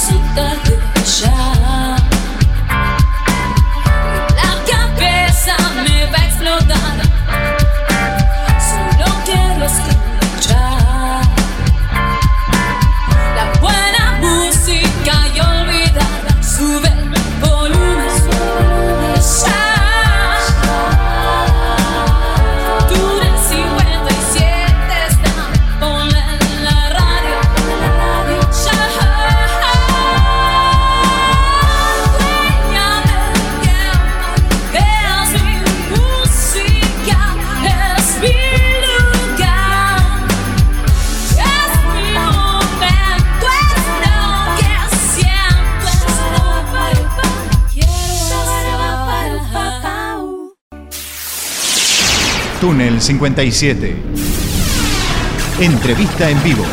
сюда бежать. 57. Entrevista en vivo.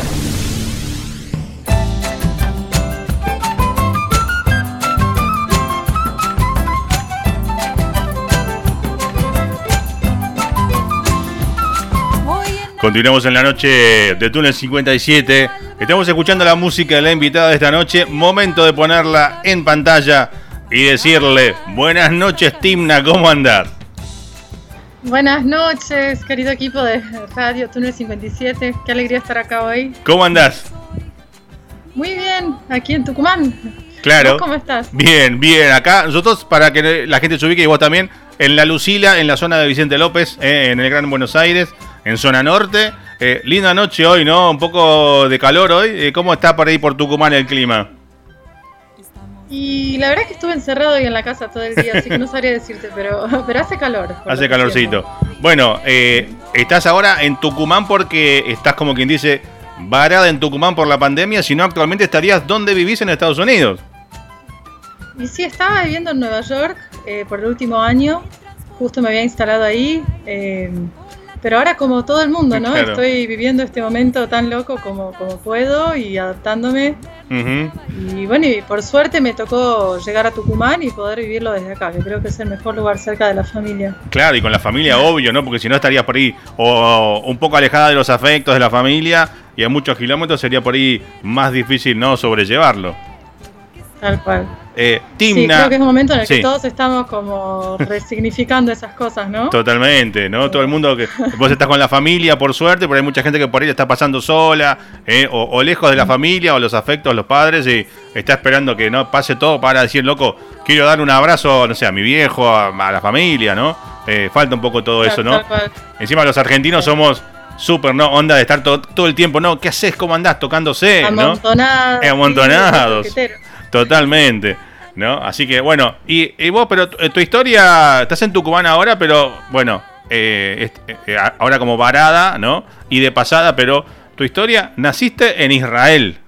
Continuamos en la noche de Túnel 57. Estamos escuchando la música de la invitada de esta noche. Momento de ponerla en pantalla y decirle buenas noches, Timna, ¿cómo andar? Buenas noches, querido equipo de Radio Túnel 57. Qué alegría estar acá hoy. ¿Cómo andás? Muy bien, aquí en Tucumán. Claro. ¿Cómo estás? Bien, bien. Acá nosotros, para que la gente se ubique y vos también, en La Lucila, en la zona de Vicente López, eh, en el Gran Buenos Aires, en zona norte. Eh, linda noche hoy, ¿no? Un poco de calor hoy. Eh, ¿Cómo está por ahí por Tucumán el clima? Y la verdad es que estuve encerrado hoy en la casa todo el día, así que no sabría decirte, pero, pero hace calor. Hace calorcito. Bueno, eh, estás ahora en Tucumán porque estás como quien dice varada en Tucumán por la pandemia, si no actualmente estarías donde vivís en Estados Unidos. Y sí, estaba viviendo en Nueva York eh, por el último año, justo me había instalado ahí. Eh, pero ahora como todo el mundo, ¿no? Estoy viviendo este momento tan loco como, como puedo y adaptándome. Y bueno, y por suerte me tocó llegar a Tucumán y poder vivirlo desde acá, que creo que es el mejor lugar cerca de la familia. Claro, y con la familia, obvio, ¿no? Porque si no estarías por ahí o un poco alejada de los afectos de la familia y a muchos kilómetros sería por ahí más difícil, ¿no? Sobrellevarlo. Tal cual. Eh, Timna. Sí, creo que es un momento en el que todos estamos como resignificando esas cosas, ¿no? Totalmente, ¿no? Todo el mundo que. Vos estás con la familia, por suerte, pero hay mucha gente que por ahí está pasando sola, eh, o, lejos de la familia, o los afectos, los padres, y está esperando que no pase todo para decir, loco, quiero dar un abrazo, no sé, a mi viejo, a, la familia, ¿no? Eh, falta un poco todo eso, ¿no? Encima los argentinos somos súper, ¿no? Onda de estar todo, todo el tiempo, ¿no? ¿Qué haces? ¿Cómo andás? Tocándose, Amontonados. ¿no? Amontonados. Totalmente. ¿No? Así que bueno, y, vos, pero tu, historia, estás en Tucumán ahora, pero bueno, eh, eh, ahora como varada, ¿no? Y de pasada, pero tu historia, naciste en Israel.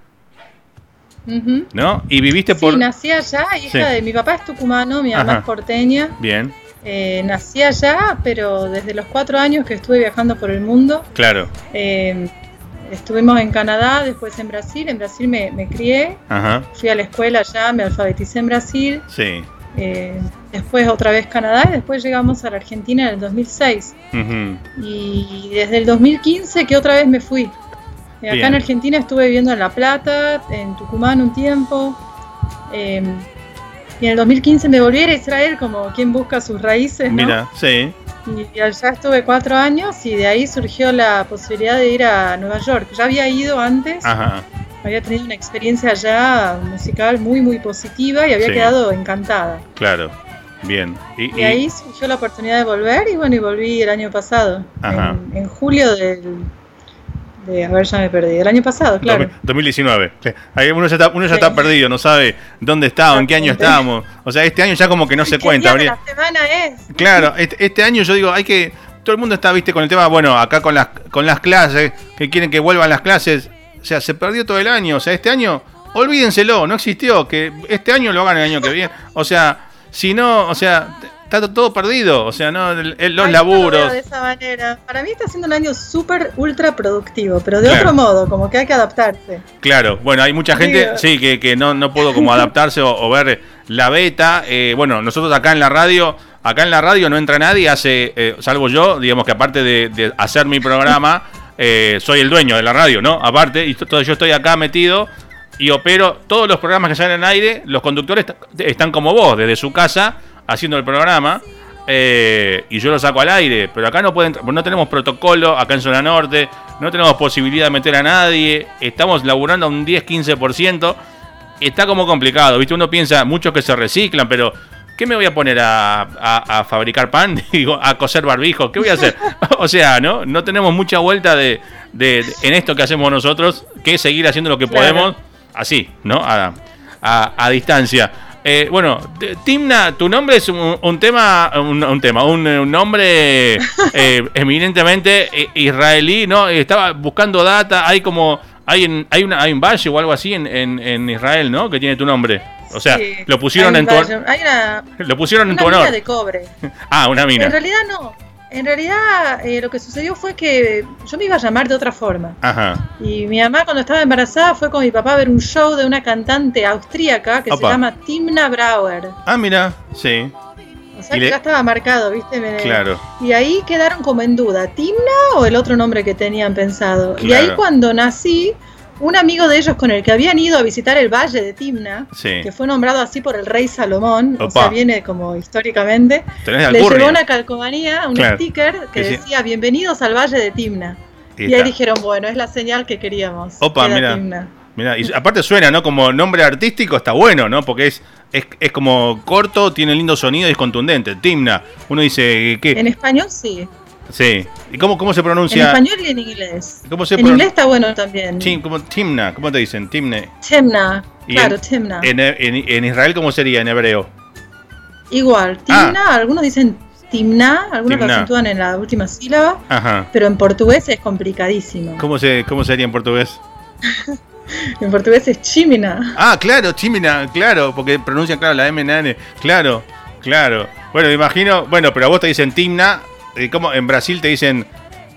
¿No? Y viviste por. Sí, nací allá, hija de mi papá es tucumano, mi mamá es porteña. Bien. Eh, nací allá, pero desde los cuatro años que estuve viajando por el mundo. Claro. Eh, Estuvimos en Canadá, después en Brasil. En Brasil me, crié. Fui a la escuela allá, me alfabeticé en Brasil. Sí. Eh, después otra vez Canadá y después llegamos a la Argentina en el 2006. Y desde el 2015 que otra vez me fui. Eh, acá en Argentina estuve viviendo en La Plata, en Tucumán un tiempo. Em, y en el 2015 me volví a Israel como quien busca sus raíces. Mira, sí. Y allá estuve cuatro años y de ahí surgió la posibilidad de ir a Nueva York. Ya había ido antes, había tenido una experiencia allá musical muy, muy positiva y había quedado encantada. Claro, bien. Y, ahí surgió la oportunidad de volver y bueno, y volví el año pasado, en julio del a ver, ya me perdí. El año pasado, claro. 2019. Uno ya, está, uno ya está perdido, no sabe dónde está o en qué año estamos. O sea, este año ya como que no se cuenta. Día la semana es? Claro, este, este, año yo digo, hay que. Todo el mundo está, viste, con el tema, bueno, acá con las, con las clases, que quieren que vuelvan las clases. O sea, se perdió todo el año. O sea, este año, olvídenselo, no existió. Que este año lo hagan el año que viene. O sea, si no, o sea, está todo perdido, o sea, no los laburos. de esa manera. Para mí está siendo un año súper ultra productivo, pero de otro modo, como que hay que adaptarse. Claro, bueno, hay mucha gente, sí, que, que no, no puedo como adaptarse o, ver la beta. Eh, bueno, nosotros acá en la radio, acá en la radio no entra nadie, hace, eh, salvo yo, digamos que aparte de, hacer mi programa, eh, soy el dueño de la radio, ¿no? Aparte, y todo, yo estoy acá metido y opero todos los programas que salen en aire. Los conductores están como vos, desde su casa, haciendo el programa. Eh, y yo lo saco al aire, pero acá no pueden, no tenemos protocolo acá en zona norte, no tenemos posibilidad de meter a nadie, estamos laburando a un 10-15%, está como complicado, ¿viste? Uno piensa, muchos que se reciclan, pero ¿qué me voy a poner a, fabricar pan? Digo, a coser barbijos, ¿qué voy a hacer? o sea, ¿no? No tenemos mucha vuelta de, en esto que hacemos nosotros, que seguir haciendo lo que podemos así, ¿no? a distancia. Eh, bueno, Timna, tu nombre es un, tema, un, tema, un, nombre eh, eminentemente eh, israelí, ¿no? Estaba buscando data, hay como, hay, en, hay, una, hay un valle o algo así en, en, Israel, ¿no? Que tiene tu nombre. O sea, lo pusieron en tu, hay una, lo pusieron en tu honor. de cobre. ah, una mina. En realidad no. En realidad, eh, lo que sucedió fue que yo me iba a llamar de otra forma. Ajá. Y mi mamá, cuando estaba embarazada, fue con mi papá a ver un show de una cantante austríaca que se llama Timna Brauer. Ah, mira, sí. O sea, que ya estaba marcado, ¿viste? claro. Y ahí quedaron como en duda, ¿Timna o el otro nombre que tenían pensado? Y ahí cuando nací, un amigo de ellos con el que habían ido a visitar el valle de Timna, que fue nombrado así por el rey Salomón, o sea, viene como históricamente, le llevó una calcomanía, un sticker que decía bienvenidos al valle de Timna. Y, ahí dijeron, bueno, es la señal que queríamos. Opa, mira. Mira, y aparte suena, ¿no? Como nombre artístico está bueno, ¿no? Porque es, es, es como corto, tiene lindo sonido y es contundente. Timna. Uno dice, ¿qué? En español sí. Sí. ¿Y cómo, cómo se pronuncia? En español y en inglés. ¿Cómo se en inglés está bueno también. Sí, como Timna, ¿cómo te dicen? Timne. Timna, claro, Timna. En, en, Israel, ¿cómo sería en hebreo? Igual, Timna, ah. algunos dicen Timna, algunos lo acentúan en la última sílaba, Ajá. pero en portugués es complicadísimo. ¿Cómo, se, cómo sería en portugués? en portugués es Chimina. Ah, claro, Chimina, claro, porque pronuncian, claro, la M, N, claro, claro. Bueno, me imagino, bueno, pero a vos te dicen Timna, como en Brasil te dicen,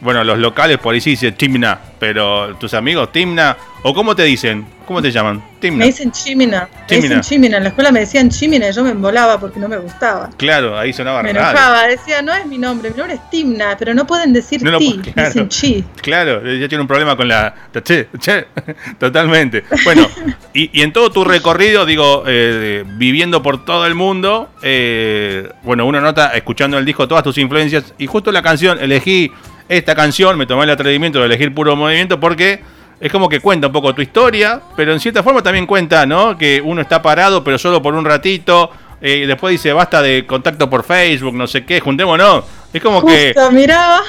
bueno, los locales por ahí sí dicen Timna, pero tus amigos Timna, o cómo te dicen, ¿cómo te llaman? Timna. Me dicen Chimina, me dicen Chimina, en la escuela me decían Chimina y yo me embolaba porque no me gustaba. Claro, ahí sonaba Me enojaba, decía, no es mi nombre, mi nombre es Timna, pero no pueden decir no, ti, dicen chi. Claro, ya tiene un problema con la che, che, totalmente. Bueno, y, en todo tu recorrido, digo, eh, viviendo por todo el mundo, eh, bueno, uno nota, escuchando el disco, todas tus influencias, y justo la canción, elegí esta canción, me tomé el atrevimiento de elegir puro movimiento porque es como que cuenta un poco tu historia, pero en cierta forma también cuenta, ¿no? Que uno está parado, pero solo por un ratito. Eh, después dice, basta de contacto por Facebook, no sé qué, juntémonos. Es como justo, que. Miraba.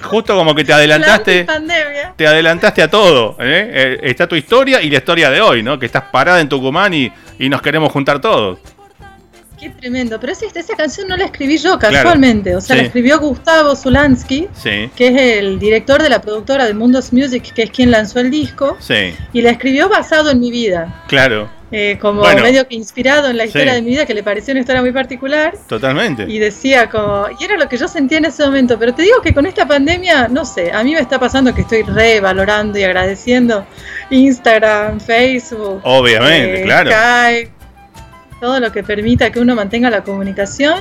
Justo como que te adelantaste. te adelantaste a todo. ¿eh? ¿eh? está tu historia y la historia de hoy, ¿no? Que estás parada en Tucumán y, y nos queremos juntar todos. Qué tremendo, pero esa, esa canción no la escribí yo casualmente, o sea, la escribió Gustavo Zulansky, que es el director de la productora de Mundos Music, que es quien lanzó el disco, y la escribió basado en mi vida. Claro. Eh, como medio que inspirado en la historia de mi vida, que le pareció una historia muy particular. Totalmente. Y decía como, y era lo que yo sentía en ese momento, pero te digo que con esta pandemia, no sé, a mí me está pasando que estoy revalorando y agradeciendo Instagram, Facebook. Obviamente, eh, claro. Skype, todo lo que permita que uno mantenga la comunicación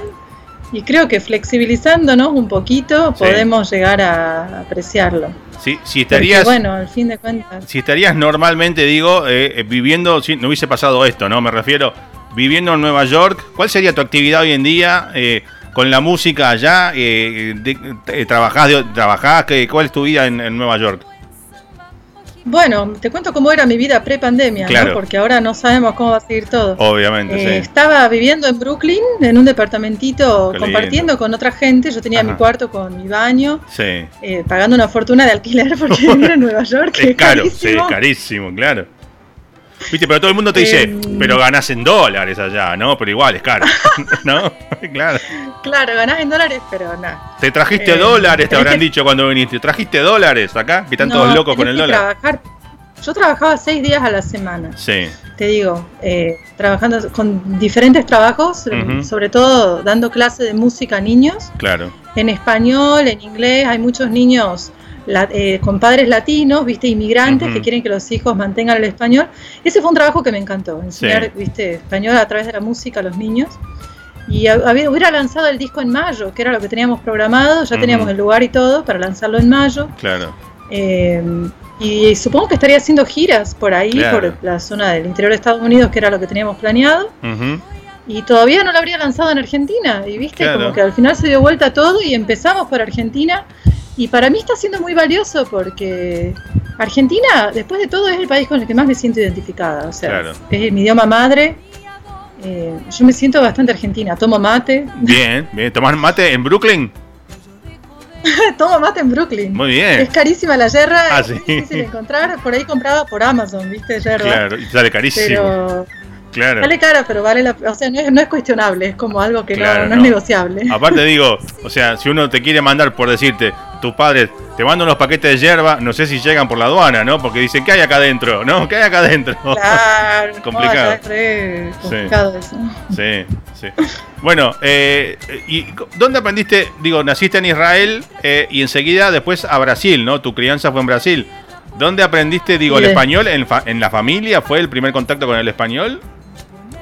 y creo que flexibilizándonos un poquito podemos llegar a apreciarlo. Sí, si estarías, bueno, al fin de cuentas. Si estarías normalmente, digo, eh, eh, viviendo, si no hubiese pasado esto, ¿no? Me refiero, viviendo en Nueva York, ¿cuál sería tu actividad hoy en día eh, con la música allá? ¿Trabajás, trabajás ¿Cuál es tu vida en Nueva York? Bueno, te cuento cómo era mi vida pre-pandemia, ¿no? porque ahora no sabemos cómo va a seguir todo. Obviamente. Eh, sí. Estaba viviendo en Brooklyn, en un departamentito, compartiendo con otra gente. Yo tenía mi cuarto con mi baño, sí. Eh, pagando una fortuna de alquiler porque vivir en Nueva York. Es, caro, sí, carísimo, claro. Viste, pero todo el mundo te dice, em, pero ganás en dólares allá, ¿no? Pero igual es caro, ¿no? claro. Claro, ganás en dólares, pero nada. Te trajiste eh, dólares, te habrán dicho cuando viniste. ¿Trajiste dólares acá? Que están todos locos con el dólar. Trabajar. Yo trabajaba seis días a la semana. Sí. Te digo, eh, trabajando con diferentes trabajos, sobre todo dando clases de música a niños. Claro. En español, en inglés, hay muchos niños eh, con padres latinos, viste, inmigrantes que quieren que los hijos mantengan el español. Ese fue un trabajo que me encantó, enseñar, viste, español a través de la música a los niños. Y había, hubiera lanzado el disco en mayo, que era lo que teníamos programado, ya teníamos el lugar y todo para lanzarlo en mayo. Claro. Eh, Y supongo que estaría haciendo giras por ahí, por la zona del interior de Estados Unidos, que era lo que teníamos planeado. Y todavía no lo habría lanzado en Argentina. Y viste, como que al final se dio vuelta todo y empezamos por Argentina. Y para mí está siendo muy valioso porque Argentina, después de todo, es el país con el que más me siento identificada. O sea, es mi idioma madre. Eh, yo me siento bastante argentina. Tomo mate. Bien, bien. ¿Tomás mate en Brooklyn? Tomo mate en Brooklyn. Muy bien. Es carísima la yerra, ah, es difícil de encontrar. Por ahí comprada por Amazon, ¿viste? Yerra. Claro, y sale carísimo. Pero... Claro. Sale cara, pero vale la O sea, no es, no es cuestionable, es como algo que no, no, es negociable. Aparte, digo, o sea, si uno te quiere mandar, por decirte, tus padres te mandan unos paquetes de hierba, no sé si llegan por la aduana, ¿no? Porque dicen, ¿qué hay acá adentro? ¿No? ¿Qué hay acá adentro? Claro, complicado. es complicado eso. Sí, sí. Bueno, eh, ¿y dónde aprendiste? Digo, naciste en Israel eh, y enseguida después a Brasil, ¿no? Tu crianza fue en Brasil. ¿Dónde aprendiste, digo, el español? ¿En, ¿En, la familia fue el primer contacto con el español?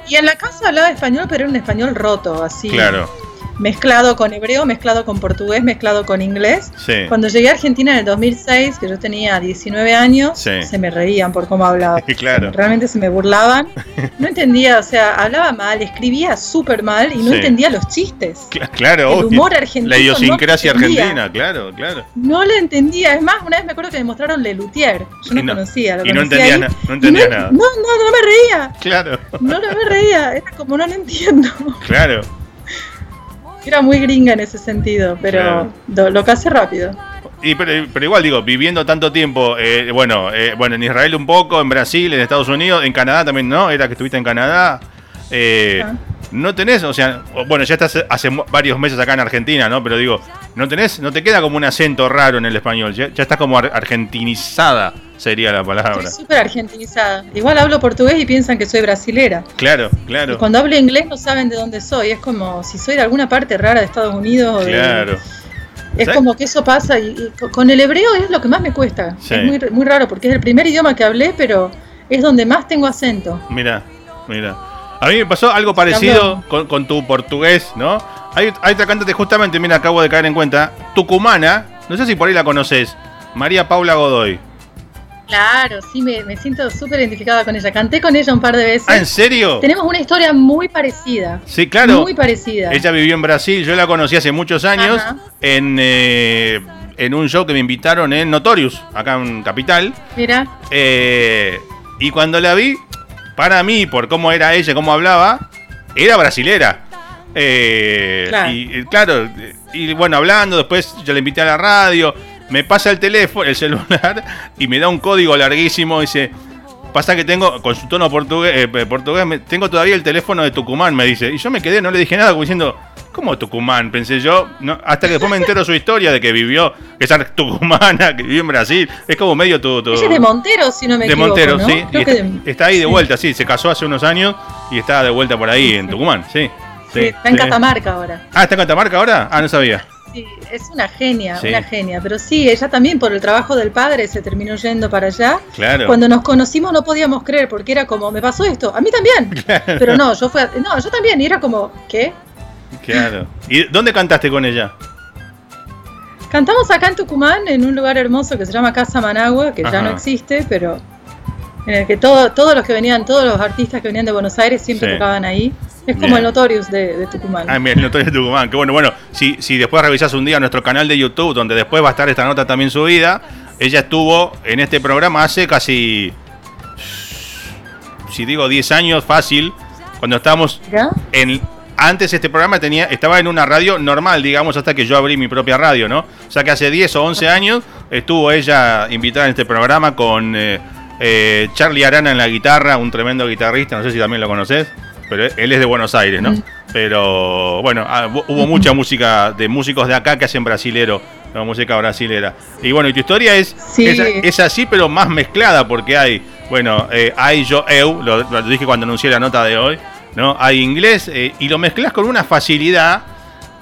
Y en la casa hablaba español, pero era un español roto, así. Claro mezclado con hebreo, mezclado con portugués, mezclado con inglés. Cuando llegué a Argentina en el 2006, que yo tenía 19 años, se me reían por cómo hablaba. claro. Realmente se me burlaban. No entendía, o sea, hablaba mal, escribía súper mal y no entendía los chistes. Claro, el humor argentino. La idiosincrasia argentina, claro, claro. No lo entendía. Es más, una vez me acuerdo que me mostraron Lelutier. Yo no, conocía. Lo y no entendía, no entendía nada. No, no, no me reía. Claro. No, no me reía. Era como no lo entiendo. Claro. Era muy gringa en ese sentido, pero lo, que hace rápido. Y, pero, igual digo, viviendo tanto tiempo, eh, bueno, eh, bueno, en Israel un poco, en Brasil, en Estados Unidos, en Canadá también, ¿no? Era que estuviste en Canadá. Eh, no tenés, o sea, bueno, ya estás hace varios meses acá en Argentina, ¿no? Pero digo, no tenés, no te queda como un acento raro en el español, ya, ya estás como argentinizada sería la palabra. Estoy súper argentinizada. Igual hablo portugués y piensan que soy brasilera. Claro, claro. Y cuando hablo inglés no saben de dónde soy. Es como si soy de alguna parte rara de Estados Unidos. claro. Es como que eso pasa y, con el hebreo es lo que más me cuesta. Es muy, muy raro porque es el primer idioma que hablé, pero es donde más tengo acento. Mira, mira. A mí me pasó algo parecido con, tu portugués, ¿no? Hay, hay otra cantante justamente, mira, acabo de caer en cuenta, tucumana, no sé si por ahí la conoces, María Paula Godoy. Claro, sí, me, siento súper identificada con ella. Canté con ella un par de veces. ¿Ah, en serio? Tenemos una historia muy parecida. Sí, claro. Muy parecida. Ella vivió en Brasil, yo la conocí hace muchos años en, eh, en un show que me invitaron en Notorious, acá en Capital. Mira. Eh, y cuando la vi, para mí, por cómo era ella, cómo hablaba, era brasilera. Eh, claro. Y claro, y bueno, hablando, después yo la invité a la radio me pasa el teléfono, el celular, y me da un código larguísimo. Dice, pasa que tengo, con su tono portugués, eh, portugués tengo todavía el teléfono de Tucumán, me dice. Y yo me quedé, no le dije nada, como diciendo, ¿cómo Tucumán? Pensé yo, no, hasta que después me entero su historia de que vivió, que es tucumana, que vivió en Brasil. Es como medio todo. todo es de Montero, si no me equivoco. De Montero, sí. está, ahí de vuelta, sí. Se casó hace unos años y está de vuelta por ahí en Tucumán, sí. Sí, está en Catamarca ahora. Ah, ¿está en Catamarca ahora? Ah, no sabía es una genia, una genia. Pero sí, ella también por el trabajo del padre se terminó yendo para allá. Claro. Cuando nos conocimos no podíamos creer porque era como, me pasó esto, a mí también. Pero no, yo fui, no, yo también y era como, ¿qué? Claro. ¿Y dónde cantaste con ella? Cantamos acá en Tucumán, en un lugar hermoso que se llama Casa Managua, que ya no existe, pero en el que todo, todos los que venían, todos los artistas que venían de Buenos Aires siempre tocaban ahí. Es como el Notorious de, Tucumán. Ah, el Notorious de Tucumán. Que bueno, bueno, si, si después revisas un día nuestro canal de YouTube, donde después va a estar esta nota también subida, ella estuvo en este programa hace casi, si digo 10 años, fácil, cuando estábamos en... Antes este programa tenía, estaba en una radio normal, digamos, hasta que yo abrí mi propia radio, ¿no? O sea que hace 10 o 11 años estuvo ella invitada en este programa con eh, eh, Charlie Arana en la guitarra, un tremendo guitarrista, no sé si también lo conoces pero él es de Buenos Aires, ¿no? Pero bueno, ah, hubo mucha música de músicos de acá que hacen brasilero, la música brasilera. Y bueno, y tu historia es, es, así, pero más mezclada, porque hay, bueno, eh, hay yo, eu, lo, dije cuando anuncié la nota de hoy, ¿no? Hay inglés eh, y lo mezclas con una facilidad.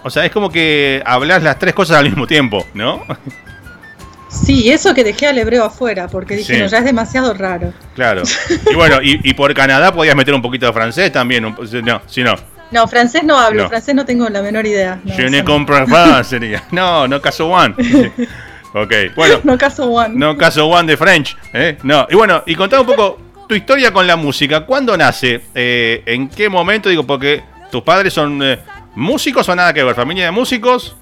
O sea, es como que hablas las tres cosas al mismo tiempo, ¿no? Sí, eso que dejé al hebreo afuera, porque dije, no, ya es demasiado raro. Claro. Y bueno, y, por Canadá podías meter un poquito de francés también, no, si no. No, francés no hablo, francés no tengo la menor idea. Je ne comprends pas, sería. No, no caso one. Ok, bueno. no caso one. No caso one de French. ¿eh? No, y bueno, y contame un poco tu historia con la música. ¿Cuándo nace? Eh, ¿En qué momento? Digo, porque tus padres son eh, músicos o nada que ver, familia de músicos.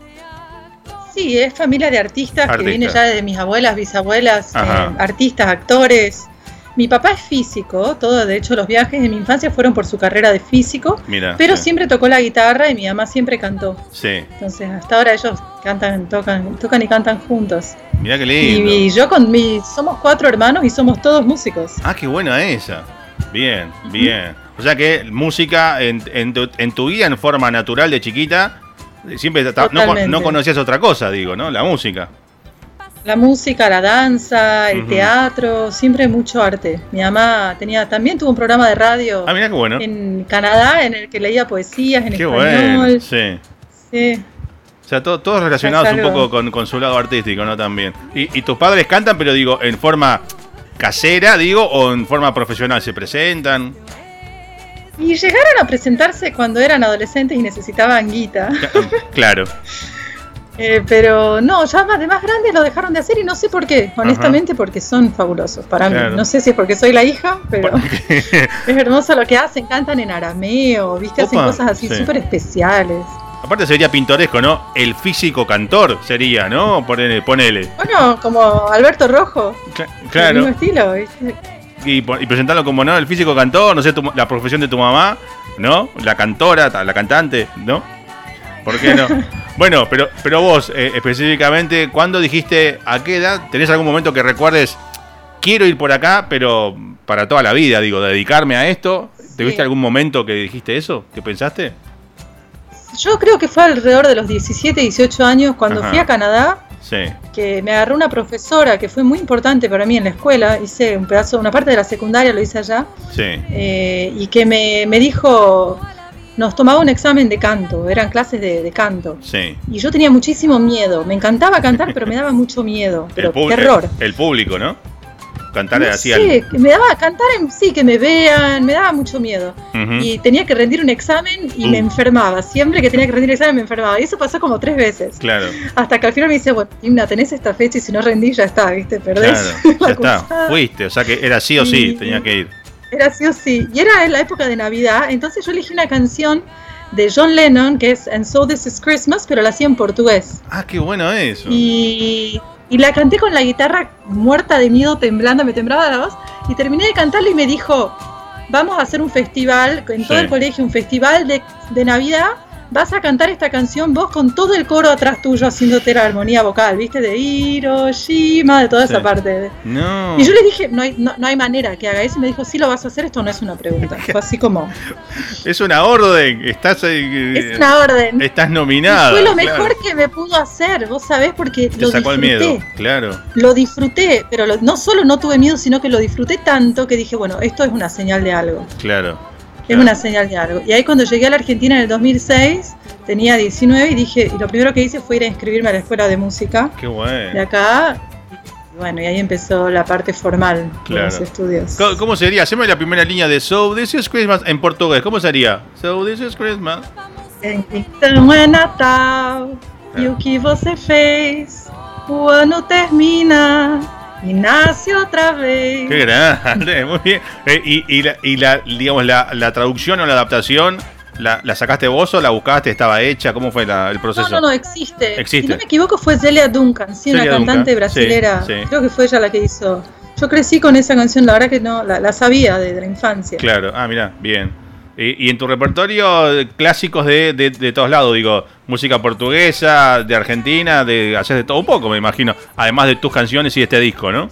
Sí, es familia de artistas que viene ya de mis abuelas, bisabuelas, artistas, actores. Mi papá es físico, todo, de hecho los viajes de mi infancia fueron por su carrera de físico, pero siempre tocó la guitarra y mi mamá siempre cantó. Sí. Entonces hasta ahora ellos cantan, tocan, tocan y cantan juntos. Mira qué lindo. Y, yo con mi, somos cuatro hermanos y somos todos músicos. Ah, qué buena esa. Bien, bien. O sea que música en, tu, en tu vida en forma natural de chiquita, siempre no, no conocías otra cosa, digo, ¿no? La música. La música, la danza, el teatro, siempre mucho arte. Mi mamá tenía, también tuvo un programa de radio ah, bueno. en Canadá en el que leía poesías en qué español. sí. Sí. O sea, todos relacionados un poco con, su lado artístico, ¿no? También. Y, tus padres cantan, pero digo, en forma casera, digo, o en forma profesional, ¿se presentan? Y llegaron a presentarse cuando eran adolescentes y necesitaban guita. Claro. Eh, pero no, ya más de más grandes lo dejaron de hacer y no sé por qué, honestamente, porque son fabulosos para mí. No sé si es porque soy la hija, pero es hermoso lo que hacen, cantan en arameo, ¿viste? Hacen cosas así súper especiales. Aparte sería pintoresco, ¿no? El físico cantor sería, ¿no? Ponele. ponele. Bueno, como Alberto Rojo. claro. El mismo estilo, Y, y, presentarlo como, ¿no? El físico cantor, no sé, la profesión de tu mamá, ¿no? La cantora, la cantante, ¿no? ¿Por qué no? bueno, pero, pero vos, eh, específicamente, ¿cuándo dijiste a qué edad? ¿Tenés algún momento que recuerdes, quiero ir por acá, pero para toda la vida, digo, dedicarme a esto? ¿Te viste algún momento que dijiste eso? ¿Qué pensaste? Yo creo que fue alrededor de los 17, 18 años cuando fui a Canadá. Sí. Que me agarró una profesora que fue muy importante para mí en la escuela. Hice un pedazo, una parte de la secundaria lo hice allá. Sí. Eh, y que me, me dijo, nos tomaba un examen de canto, eran clases de, canto. Sí. Y yo tenía muchísimo miedo. Me encantaba cantar, pero me daba mucho miedo. Pero el terror. El, público, ¿no? Cantar así Sí, me daba cantar en sí, que me vean, me daba mucho miedo. Y tenía que rendir un examen y me uh. enfermaba. Siempre que tenía que rendir el examen me enfermaba. Y eso pasó como tres veces. Claro. Hasta que al final me dice, bueno, Timna, tenés esta fecha y si no rendís ya está, ¿viste? Perdés. Claro, ya está. Fuiste, o sea que era sí o sí, tenía que ir. Era sí o sí. Y era en la época de Navidad, entonces yo elegí una canción de John Lennon que es And So This Is Christmas, pero la hacía en portugués. Ah, qué bueno eso. Y, y la canté con la guitarra muerta de miedo, temblando, me temblaba la voz. Y terminé de cantarla y me dijo, vamos a hacer un festival, en todo el colegio, un festival de, de Navidad vas a cantar esta canción vos con todo el coro atrás tuyo haciéndote la armonía vocal, ¿viste? De Hiroshima, de toda esa parte. No. Y yo le dije, no hay, no, hay manera que haga eso. Y me dijo, sí lo vas a hacer, esto no es una pregunta. Fue así como. es una orden, estás ahí. Es una orden. Estás nominada. fue lo mejor que me pudo hacer, vos sabés, porque lo sacó disfruté. el miedo, claro. Lo disfruté, pero no solo no tuve miedo, sino que lo disfruté tanto que dije, bueno, esto es una señal de algo. Claro. Es una señal de algo. Y ahí cuando llegué a la Argentina en el 2006, tenía 19 y dije, y lo primero que hice fue ir a inscribirme a la escuela de música. Qué bueno. De acá. Y bueno, y ahí empezó la parte formal de los estudios. ¿Cómo, sería? Haceme la primera línea de So This is Christmas en portugués. ¿Cómo sería? So This is Christmas. Então é Natal e o que você fez? O ano termina y nace otra vez. Qué grande, muy bien. Eh, y, la, y la, digamos, la, traducción o la adaptación, la, sacaste vos o la buscaste? ¿Estaba hecha? ¿Cómo fue el proceso? No, no, no, existe. existe. Si no me equivoco, fue Celia Duncan, sí, una cantante brasilera. Creo que fue ella la que hizo. Yo crecí con esa canción, la verdad que no, la, sabía de la infancia. Claro, ah, mira, bien. Y, en tu repertorio, clásicos de, de, todos lados, digo, música portuguesa, de Argentina, de haces de todo un poco, me imagino, además de tus canciones y este disco, ¿no?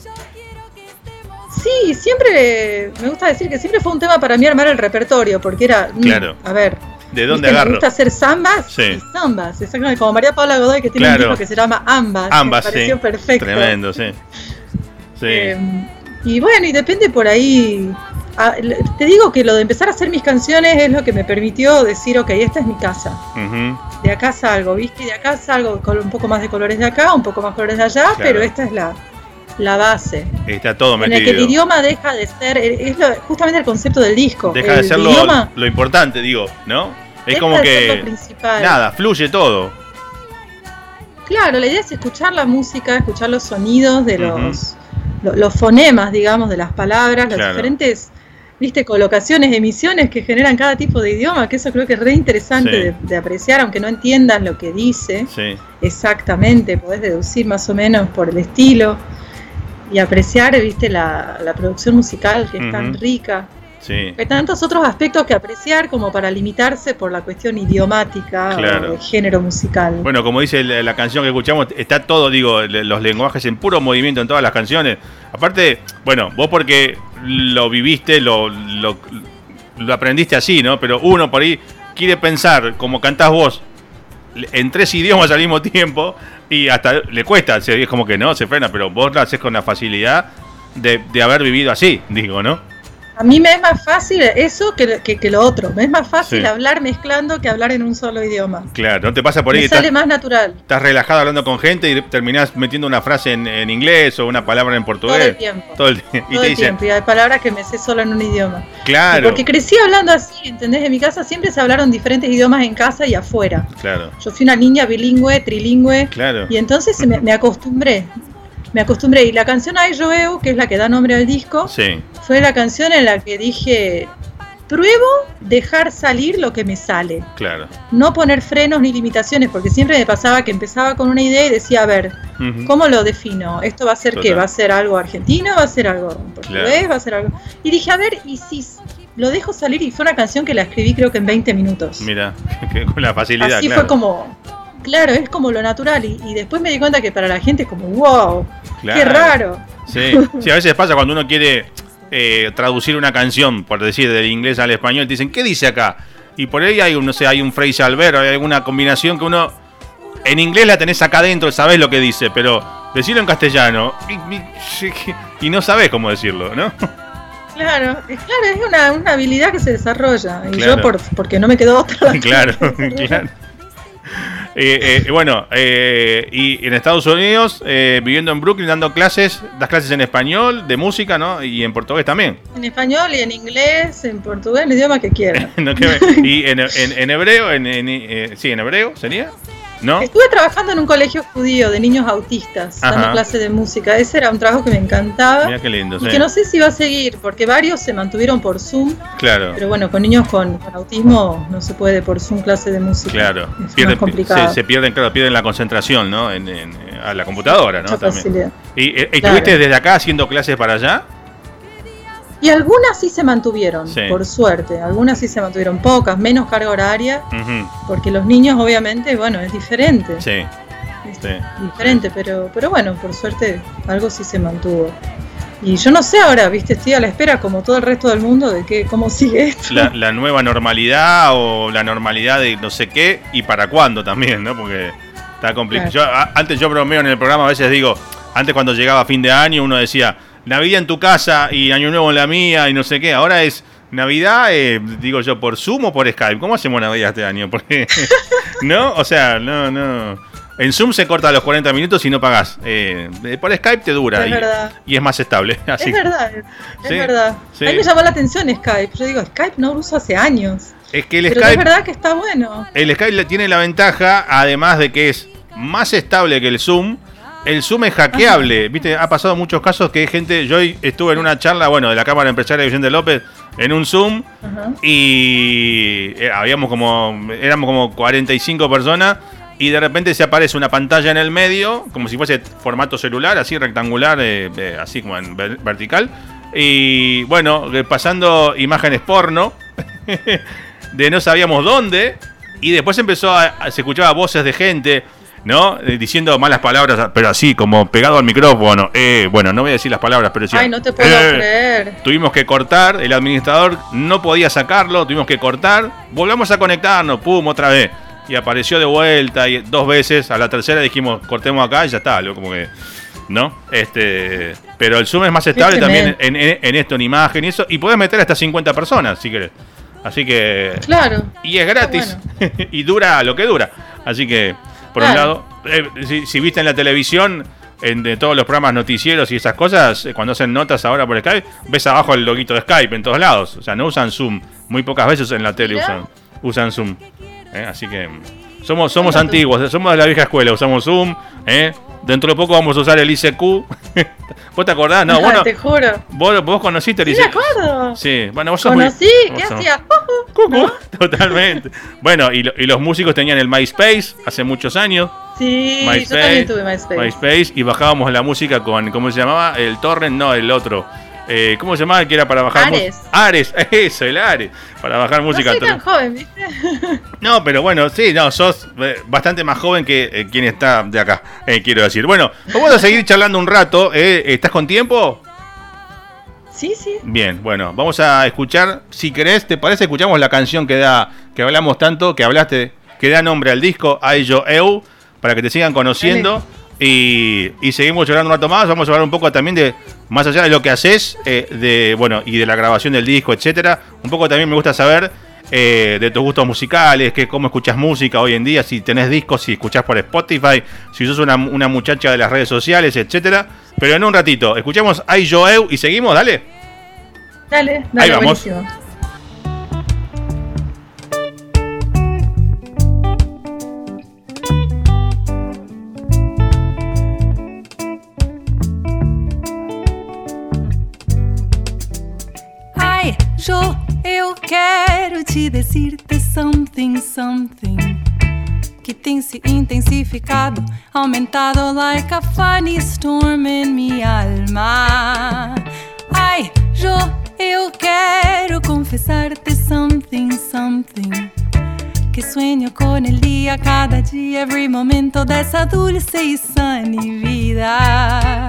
Sí, siempre, me gusta decir que siempre fue un tema para mí armar el repertorio, porque era, mm, claro. a ver, ¿De dónde agarro? Me gusta hacer zambas sí. y zambas, exactamente, como María Paula Godoy que tiene un disco que se llama Ambas. Ambas, me pareció perfecto. Tremendo, sí. sí. Em, y bueno, y depende por ahí Ah, te digo que lo de empezar a hacer mis canciones es lo que me permitió decir, ok, esta es mi casa. De acá salgo, ¿viste? De acá salgo con un poco más de colores de acá, un poco más colores de allá, pero esta es la, la base. Está todo metido. En el que el idioma deja de ser, es justamente el concepto del disco. Deja de ser lo, importante, digo, ¿no? Es como que... Nada, fluye todo. Claro, la idea es escuchar la música, escuchar los sonidos de los, los, fonemas, digamos, de las palabras, las diferentes viste, colocaciones, emisiones que generan cada tipo de idioma, que eso creo que es re interesante de, apreciar, aunque no entiendas lo que dice. Exactamente, podés deducir más o menos por el estilo y apreciar, viste, la, producción musical que es tan rica. Hay tantos otros aspectos que apreciar como para limitarse por la cuestión idiomática o de género musical. Bueno, como dice la, canción que escuchamos, está todo, digo, los lenguajes en puro movimiento en todas las canciones. Aparte, bueno, vos porque lo viviste, lo, lo, aprendiste así, ¿no? Pero uno por ahí quiere pensar como cantás vos en tres idiomas al mismo tiempo y hasta le cuesta, es como que no, se frena, pero vos lo haces con la facilidad de, de haber vivido así, digo, ¿no? A mí me es más fácil eso que, que, lo otro. Me es más fácil hablar mezclando que hablar en un solo idioma. Claro, no te pasa por ahí. Me sale más natural. Estás relajado hablando con gente y terminás metiendo una frase en, inglés o una palabra en portugués. Todo el tiempo. Todo el, y Todo el tiempo. Y hay palabras que me sé solo en un idioma. Claro. porque crecí hablando así, ¿entendés? En mi casa siempre se hablaron diferentes idiomas en casa y afuera. Claro. Yo fui una niña bilingüe, trilingüe. Claro. Y entonces me, me acostumbré me acostumbré. Y la canción Ay Joeu, que es la que da nombre al disco, fue la canción en la que dije, pruebo dejar salir lo que me sale. Claro. No poner frenos ni limitaciones, porque siempre me pasaba que empezaba con una idea y decía, a ver, ¿cómo lo defino? ¿Esto va a ser qué? ¿Va a ser algo argentino? ¿Va a ser algo portugués? ¿Va a ser algo...? Y dije, a ver, ¿y si lo dejo salir? Y fue una canción que la escribí creo que en 20 minutos. Mira, con la facilidad. Así fue como Claro, es como lo natural. Y, después me di cuenta que para la gente es como, wow, qué raro. Sí. sí, a veces pasa cuando uno quiere eh, traducir una canción, por decir del inglés al español, te dicen, ¿qué dice acá? Y por ahí hay, no sé, hay un phrase al ver, hay alguna combinación que uno en inglés la tenés acá adentro, sabés lo que dice, pero decirlo en castellano y, no sabés cómo decirlo, ¿no? Claro, es, claro, es una, una habilidad que se desarrolla. Y yo, por, porque no me quedó otra. Claro, claro. Eh, eh, bueno, eh, y en Estados Unidos, viviendo en Brooklyn, dando clases, das clases en español, de música, ¿no? Y en portugués también. En español y en inglés, en portugués, el idioma que quieras. y en, en, hebreo, en, sí, en hebreo sería. Estuve trabajando en un colegio judío de niños autistas, dando clase de música. Ese era un trabajo que me encantaba. Mira qué lindo, y que no sé si va a seguir, porque varios se mantuvieron por Zoom. Claro. Pero bueno, con niños con, autismo no se puede por Zoom clase de música. Claro. Es complicado. Se, pierden, claro, pierden la concentración, ¿no? En, a la computadora, ¿no? También. ¿Y eh, estuviste desde acá haciendo clases para allá? Y algunas sí se mantuvieron, por suerte. Algunas sí se mantuvieron, pocas, menos carga horaria, porque los niños obviamente, bueno, es diferente. Sí. Es diferente, pero, pero bueno, por suerte algo sí se mantuvo. Y yo no sé ahora, viste, estoy a la espera como todo el resto del mundo de que cómo sigue esto. La, nueva normalidad o la normalidad de no sé qué y para cuándo también, ¿no? Porque está complicado. antes yo bromeo en el programa, a veces digo, antes cuando llegaba fin de año uno decía, Navidad en tu casa y Año Nuevo en la mía y no sé qué. Ahora es Navidad, eh, digo yo, por Zoom o por Skype. ¿Cómo hacemos Navidad este año? Porque, ¿No? O sea, no, no. En Zoom se corta a los 40 minutos y no pagás. Eh, por Skype te dura y, verdad. y, es más estable. Es verdad, es verdad. A mí me llamó la atención Skype. Yo digo, Skype no lo uso hace años. Es que el Pero Skype. Es verdad que está bueno. El Skype tiene la ventaja, además de que es más estable que el Zoom el Zoom es hackeable. Viste, ha pasado muchos casos que hay gente. Yo estuve en una charla, bueno, de la Cámara Empresaria de Vicente López en un Zoom y eh, habíamos como éramos como 45 personas y de repente se aparece una pantalla en el medio, como si fuese formato celular, así rectangular, eh, eh, así como en vertical. Y bueno, pasando imágenes porno de no sabíamos dónde. Y después empezó a, se escuchaba voces de gente ¿no? Eh, diciendo malas palabras, pero así, como pegado al micrófono. Eh, bueno, no voy a decir las palabras, pero decía, Ay, no te puedo eh, creer. Tuvimos que cortar, el administrador no podía sacarlo, tuvimos que cortar, volvamos a conectarnos, pum, otra vez. Y apareció de vuelta y dos veces, a la tercera dijimos, cortemos acá y ya está, como que, ¿no? Este, pero el Zoom es más estable también en, esto, en imagen y eso, y puedes meter hasta 50 personas, si querés. Así que... Claro. Y es gratis. y dura lo que dura. Así que por un lado, eh, si, viste en la televisión, en de todos los programas noticieros y esas cosas, eh, cuando hacen notas ahora por Skype, ves abajo el loguito de Skype en todos lados. O sea, no usan Zoom. Muy pocas veces en la tele usan, usan Zoom. Eh, así que Somos, somos antiguos, somos de la vieja escuela, usamos Zoom, ¿eh? Dentro de poco vamos a usar el ICQ. ¿Vos te acordás? No, bueno. Te juro. ¿Vos, vos conociste el ICQ? Sí, me acuerdo. Sí, bueno, vos sos Conocí, ¿qué hacías? Totalmente. bueno, y, y, los músicos tenían el MySpace hace muchos años. Sí, yo también tuve MySpace. MySpace y bajábamos la música con, ¿cómo se llamaba? El torrent, no, el otro. Eh, ¿Cómo se llamaba? Que era para bajar Ares. Ares, eso, el Ares. Para bajar música. No soy tan joven, ¿viste? No, pero bueno, sí, no, sos eh, bastante más joven que eh, quien está de acá, quiero decir. Bueno, vamos a seguir charlando un rato. ¿Estás con tiempo? Sí, sí. Bien, bueno, vamos a escuchar, si querés, ¿te parece? Escuchamos la canción que da, que hablamos tanto, que hablaste, que da nombre al disco, Yo Eu, para que te sigan conociendo. Y, seguimos llorando un rato más. Vamos a hablar un poco también de, más allá de lo que haces, eh, de, bueno, y de la grabación del disco, etcétera. Un poco también me gusta saber eh, de tus gustos musicales, que cómo escuchas música hoy en día, si tenés discos, si escuchás por Spotify, si sos una, muchacha de las redes sociales, etcétera. Pero en un ratito, escuchamos Ay Joeu y seguimos, dale. Dale, dale, Ahí vamos. Yo, eu quero te decirte something, something que tem se intensificado, aumentado like a funny storm em minha alma. Ai, Jo, eu quero confessar-te something, something que sueño con el día, cada día, every momento dessa dulce e sunny vida.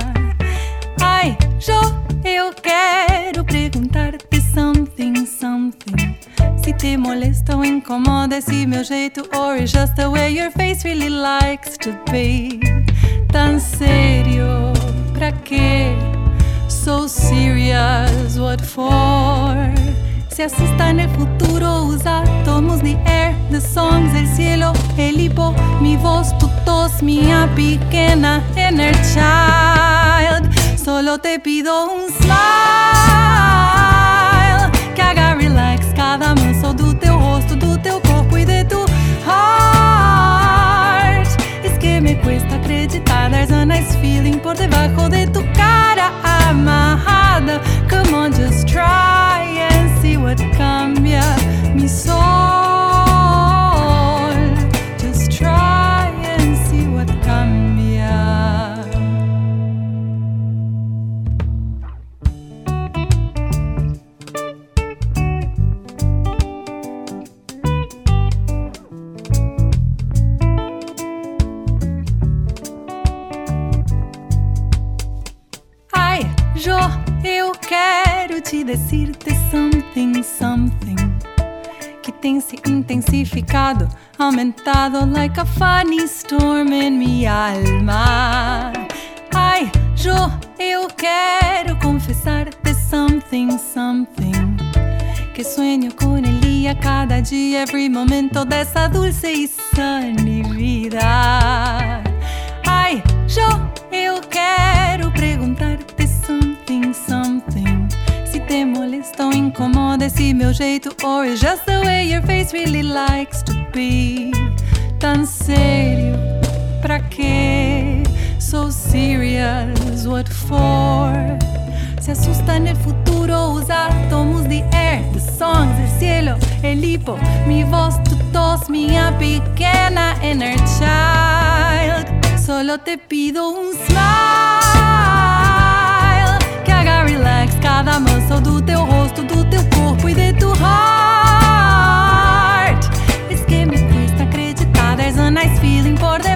Ai, Jo, eu quero perguntar-te something, something. Se te molesta ou incomoda esse meu jeito, or is just the way your face really likes to be. Tan sério, pra quê? So serious, what for? Se asusta no futuro, os átomos de air, the songs, el cielo, el hipo, mi voz, tu tos, minha pequena inner child. Solo te pido un smile. cada músculo do teu rosto, do teu corpo e de tu heart. Es que me cuesta acreditar, there's a nice feeling por debajo de tu cara amarrada. Come on, just try and see what cambia mi soul. Intensificado, aumentado like a funny storm em minha alma. Ai, Jo, eu quero confessar-te something, something que sueño com ele a cada dia, every momento dessa dulce e sunny vida. Ai, Jo, eu quero perguntar-te something, something. Molesta ou incomoda esse meu jeito, or is just the way your face really likes to be. Tan sério, pra quê? So serious, what for? Se asusta no futuro os átomos de air, the songs, el cielo, el hipo, mi voz, tu tos, minha pequena inner child. Solo te pido un smile relax cada mansão do corpo e de tu heart. Es que me cuesta acreditar, there's a nice feeling por debajo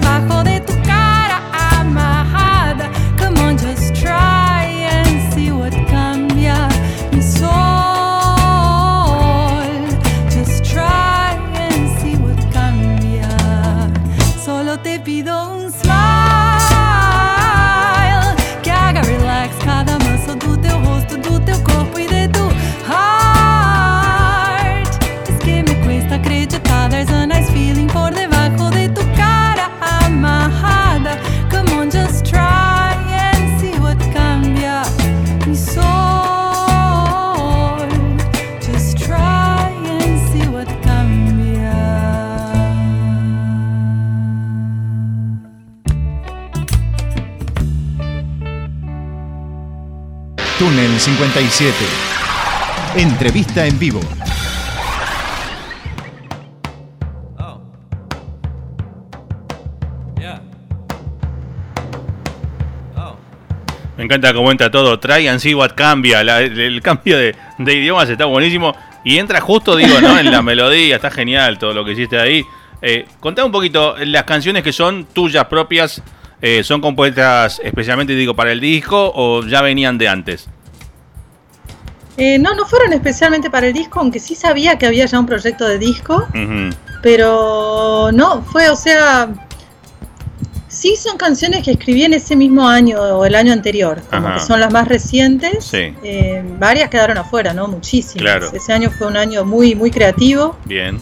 1957. Entrevista en vivo. Me encanta cómo entra todo. Try and see what cambia. el, cambio de, idiomas está buenísimo. Y entra justo, digo, ¿no? En la melodía. Está genial todo lo que hiciste ahí. Eh, contá un poquito, las canciones que son tuyas propias, eh, ¿son compuestas especialmente, digo, para el disco o ya venían de antes? Eh, no, no fueron especialmente para el disco, aunque sí sabía que había ya un proyecto de disco. Pero no, fue, o sea, Sí, son canciones que escribí en ese mismo año o el año anterior, como que son las más recientes. Eh, varias quedaron afuera, ¿no? Muchísimas. Ese año fue un año muy, muy creativo. Bien.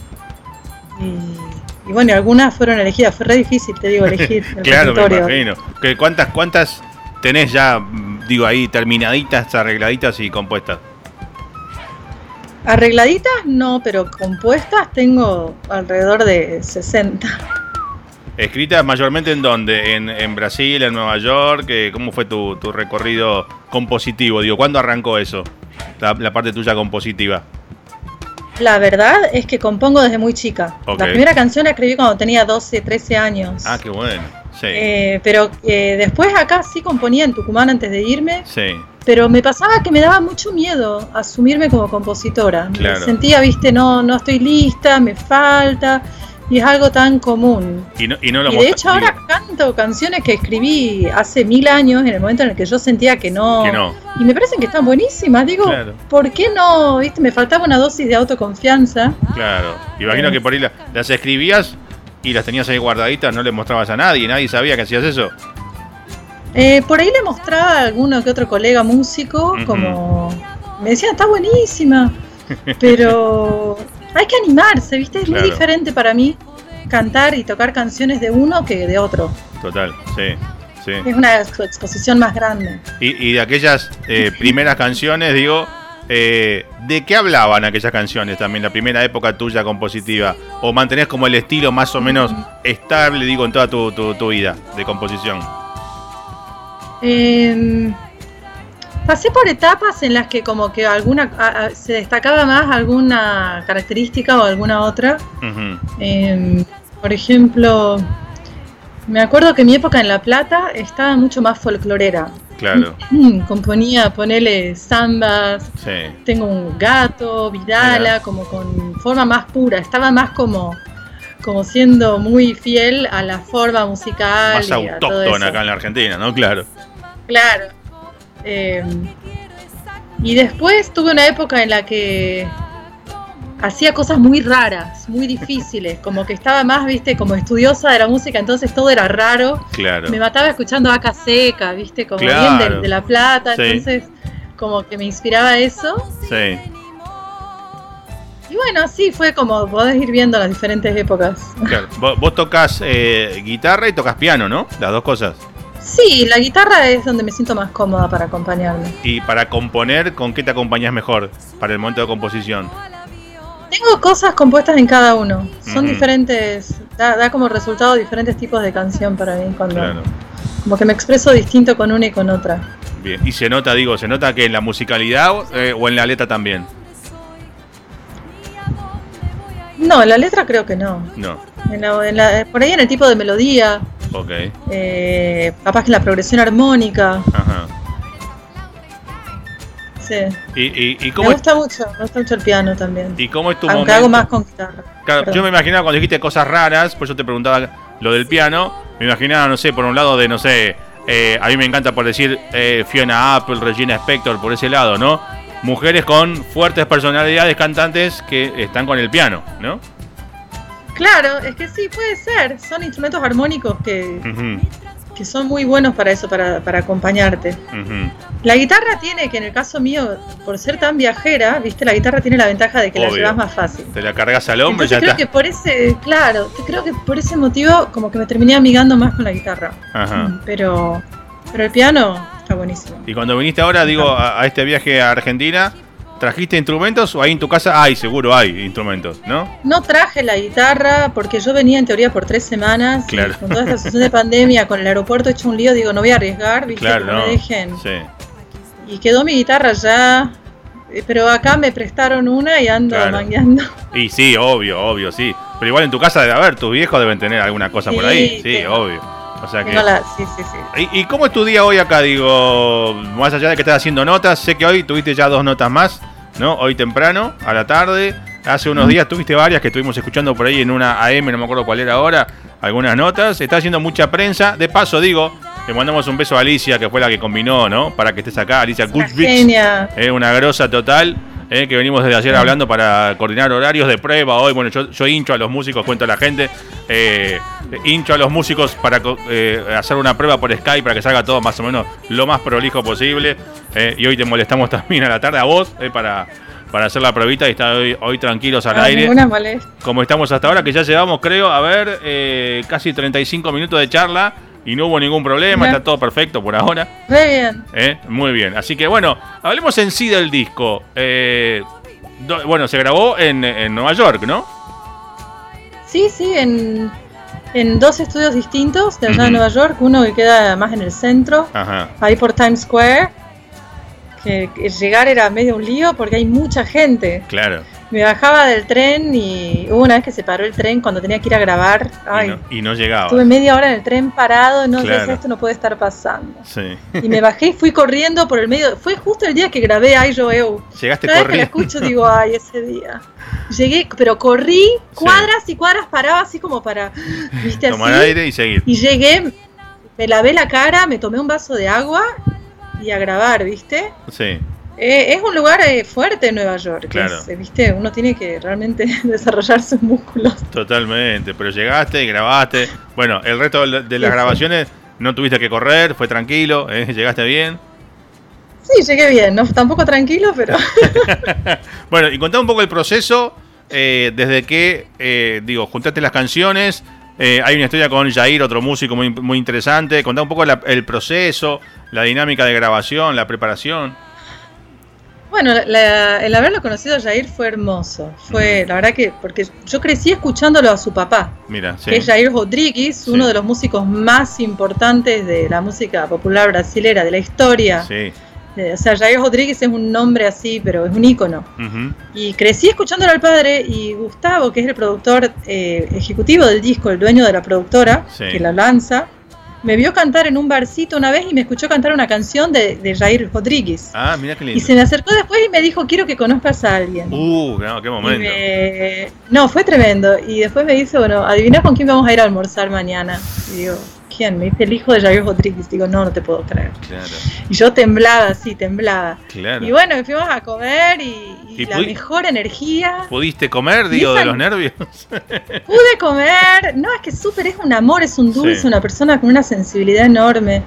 Y, bueno, algunas fueron elegidas. Fue re difícil, te digo, elegir. El claro, me imagino. ¿Cuántas, ¿Cuántas tenés ya, digo, ahí terminaditas, arregladitas y compuestas? Arregladitas no, pero compuestas tengo alrededor de 60. ¿Escritas mayormente en dónde? ¿En, Brasil, en Nueva York? Eh, ¿Cómo fue tu, recorrido compositivo? Digo, ¿cuándo arrancó eso? La, parte tuya compositiva. La verdad es que compongo desde muy chica. La primera canción la escribí cuando tenía 12, 13 años. Ah, qué bueno. Sí. Eh, pero eh, después acá sí componía en Tucumán antes de irme. Sí. Pero me pasaba que me daba mucho miedo asumirme como compositora. Me sentía, viste, no, no estoy lista, me falta y es algo tan común. Y, no, y, no de hecho ahora canto canciones que escribí hace mil años, en el momento en el que yo sentía que no. Y me parecen que están buenísimas. Digo, ¿por qué no? ¿Viste? Me faltaba una dosis de autoconfianza. Claro. Imagino que por ahí las escribías y las tenías ahí guardaditas, no le mostrabas a nadie, nadie sabía que hacías eso. Eh, por ahí le mostraba a alguno que otro colega músico, como me decían, está buenísima, pero hay que animarse, ¿viste? Es muy diferente para mí cantar y tocar canciones de uno que de otro. Total, sí. Sí. Es una exposición más grande. Y, de aquellas eh, primeras canciones, digo, eh, ¿de qué hablaban aquellas canciones también, la primera época tuya compositiva? ¿O mantenés como el estilo más o menos estable, digo, en toda tu, tu, tu vida de composición? Eh, Pasé por etapas en las que como que alguna se destacaba más alguna característica o alguna otra. Em, por ejemplo, me acuerdo que mi época en La Plata estaba mucho más folclorera. Claro. Componía, ponele zambas, tengo un gato, vidala, como con forma más pura. Estaba más como como siendo muy fiel a la forma musical. Más autóctona acá en la Argentina, ¿no? Claro. Claro. Em, y después tuve una época en la que hacía cosas muy raras, muy difíciles, como que estaba más, viste, como estudiosa de la música, entonces todo era raro. Claro. Me mataba escuchando Aca Seca, viste, como bien de, La Plata, entonces como que me inspiraba eso. Sí. Y bueno, sí, fue como podés ir viendo las diferentes épocas. Claro. Vos, vos tocas eh, guitarra y tocas piano, ¿no? Las dos cosas. Sí, la guitarra es donde me siento más cómoda para acompañarme. ¿Y para componer, con qué te acompañas mejor para el momento de composición? Tengo cosas compuestas en cada uno. Son diferentes, da, como resultado diferentes tipos de canción para mí cuando como que me expreso distinto con una y con otra. Bien, y se nota, digo, se nota que en la musicalidad eh, o en la letra también. No, en la letra creo que no. No. por ahí en el tipo de melodía. Ok. Eh, capaz que la progresión armónica. Ajá. Sí. ¿Y, me gusta mucho, me gusta mucho el piano también. ¿Y cómo es tu Aunque hago más con guitarra. Claro, yo me imaginaba cuando dijiste cosas raras, pues yo te preguntaba lo del piano, me imaginaba, no sé, por un lado de, no sé, eh, a mí me encanta por decir eh, Fiona Apple, Regina Spector, por ese lado, ¿no? Mujeres con fuertes personalidades cantantes que están con el piano, ¿no? Claro, es que sí, puede ser. Son instrumentos armónicos que, que son muy buenos para eso, para, para acompañarte. La guitarra tiene, que en el caso mío, por ser tan viajera, viste, la guitarra tiene la ventaja de que la llevas más fácil. Te la cargas al hombro y ya creo que por ese, claro, creo que por ese motivo como que me terminé amigando más con la guitarra. Mm, pero, pero el piano está buenísimo. Y cuando viniste ahora, digo, a este viaje a Argentina, ¿Trajiste instrumentos o ahí en tu casa hay, seguro hay instrumentos, no? No traje la guitarra porque yo venía en teoría por tres semanas. Claro. con toda esta situación de pandemia, con el aeropuerto hecho un lío, digo, no voy a arriesgar, ¿viste? Claro, no. me dejen. Sí. y quedó mi guitarra ya, eh, pero acá me prestaron una y ando mangueando. Y sí, obvio, obvio, sí. Pero igual en tu casa debe haber, tus viejos deben tener alguna cosa por ahí. Sí, obvio. O sea que... sí, sí, sí. ¿Y, cómo es tu día hoy acá? Digo, más allá de que estás haciendo notas, sé que hoy tuviste ya dos notas más, ¿no? Hoy temprano, a la tarde. Hace unos días tuviste varias que estuvimos escuchando por ahí en una AM, no me acuerdo cuál era ahora, algunas notas. Está haciendo mucha prensa. De paso, digo, le mandamos un beso a Alicia, que fue la que combinó, ¿no? Para que estés acá. Alicia Kuchvich. Es una grosa total. Eh, que venimos desde ayer hablando para coordinar horarios de prueba hoy. Bueno, yo, hincho a los músicos, cuento a la gente. Eh, hincho a los músicos para eh, hacer una prueba por Skype para que salga todo más o menos lo más prolijo posible. y hoy te molestamos también a la tarde a vos para, para hacer la pruebita y estar hoy, hoy tranquilos al aire. Como estamos hasta ahora, que ya llevamos, creo, a ver, casi 35 minutos de charla y no hubo ningún problema, está todo perfecto por ahora. Muy bien. ¿Eh? Muy bien. Así que bueno, hablemos en sí del disco. Eh, bueno, se grabó en, Nueva York, ¿no? Sí, sí, en, dos estudios distintos de allá de Nueva York. Uno que queda más en el centro, ahí por Times Square. Que, que llegar era medio un lío porque hay mucha gente. Claro me bajaba del tren y hubo una vez que se paró el tren cuando tenía que ir a grabar. y, no, llegaba. Estuve media hora en el tren parado, no sé si esto no puede estar pasando. Sí. Y me bajé y fui corriendo por el medio. Fue justo el día que grabé Ay Yo Llegaste Cada vez que la escucho digo, ay, ese día. Llegué, pero corrí cuadras y cuadras, paraba así como para, viste, Tomar aire y seguir. Y llegué, me lavé la cara, me tomé un vaso de agua y a grabar, ¿viste? Sí. Eh, es un lugar eh, fuerte en Nueva York. Claro. Eh, ¿viste? Uno tiene que realmente desarrollar sus músculos. Totalmente, pero llegaste y grabaste. Bueno, el resto de las grabaciones no tuviste que correr, fue tranquilo, llegaste bien. Sí, llegué bien, no, tampoco tranquilo, pero... bueno, y contá un poco el proceso, desde que, digo, juntaste las canciones, hay una historia con Jair, otro músico muy, muy interesante, contá un poco el proceso, la dinámica de grabación, la preparación. Bueno, el haberlo conocido a Jair fue hermoso. Fue, la verdad que, porque yo crecí escuchándolo a su papá. Mira, Que es Jair Rodríguez, uno de los músicos más importantes de la música popular brasilera, de la historia. Sí. o sea, Jair Rodríguez es un nombre así, pero es un ícono. Y crecí escuchándolo al padre y Gustavo, que es el productor eh, ejecutivo del disco, el dueño de la productora, que la lanza, me vio cantar en un barcito una vez y me escuchó cantar una canción de, de Jair Rodríguez. Ah, mira qué lindo. Y se me acercó después y me dijo, quiero que conozcas a alguien. Uh, qué momento. No, fue tremendo. Y después me dice, bueno, adivina con quién vamos a ir a almorzar mañana. Y digo, ¿quién? Me dice el hijo de Jair Rodríguez. Digo, no, no te puedo creer. Claro. Y yo temblaba, así, temblaba. Claro. Y bueno, fuimos a comer y, la mejor energía. ¿Pudiste comer, digo, de los nervios? Pude comer. No, es que súper es un amor, es un dulce, una persona con una sensibilidad enorme.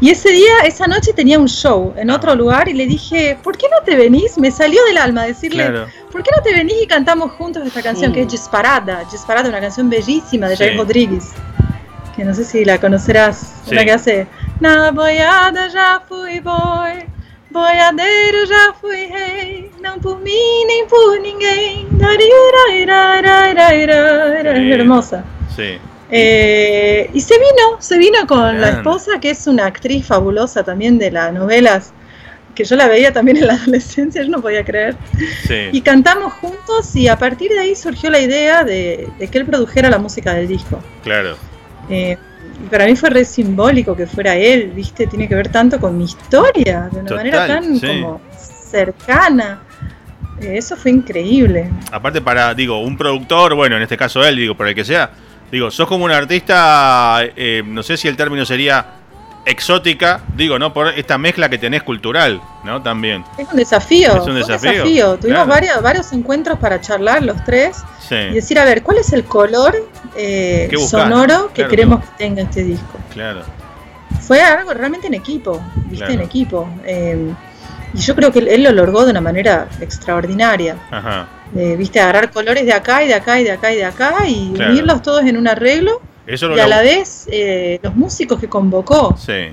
Y ese día, esa noche tenía un show en otro lugar y le dije, ¿por qué no te venís? Me salió del alma decirle, ¿por qué no te venís y cantamos juntos esta canción que es Disparada? Disparada, una canción bellísima de Jair Rodríguez que no sé si la conocerás, sí. una que hace Na boiada já fui boi, boiadeiro já fui rei, não por mim nem por ninguém. Es hermosa. Sí. Eh, y se vino, se vino con la esposa, que es una actriz fabulosa también de las novelas, que yo la veía también en la adolescencia, yo no podía creer. Sí. Y cantamos juntos y a partir de ahí surgió la idea de, de que él produjera la música del disco. Claro. Eh, para mí fue re simbólico que fuera él, ¿viste? Tiene que ver tanto con mi historia, de una manera tan como cercana. Eh, eso fue increíble. Aparte para, digo, un productor, bueno, en este caso él, digo, por el que sea, digo, sos como un artista, eh, no sé si el término sería exótica, digo, ¿no? Por esta mezcla que tenés cultural, ¿no? También. Es un desafío. Es un desafío. Tuvimos varios, varios encuentros para charlar los tres y decir, a ver, ¿cuál es el color eh, sonoro que queremos que... tenga este disco? Claro. Fue algo realmente en equipo, ¿viste? En equipo. Eh, y yo creo que él, lo logró de una manera extraordinaria. Ajá. Eh, viste, agarrar colores de acá y de acá y de acá y de acá y unirlos todos en un arreglo y a la vez eh, los músicos que convocó. Sí.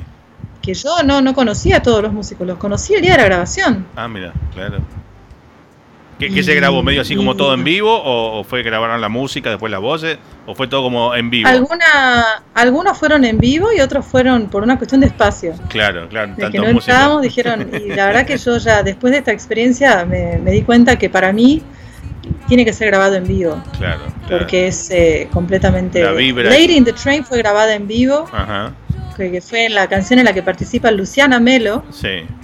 Que yo no, no conocía a todos los músicos, los conocí el día de la grabación. Ah, mira, claro. ¿Qué, se grabó? ¿Medio así como todo en vivo? ¿O, fue grabaron la música, después las voces? ¿O fue todo como en vivo? Alguna, algunos fueron en vivo y otros fueron por una cuestión de espacio. Claro, claro. De que no estábamos, dijeron, y la verdad que yo ya después de esta experiencia me, di cuenta que para mí tiene que ser grabado en vivo. Claro. Porque es eh, completamente... Lady in the Train fue grabada en vivo. Ajá que fue la canción en la que participa Luciana Melo,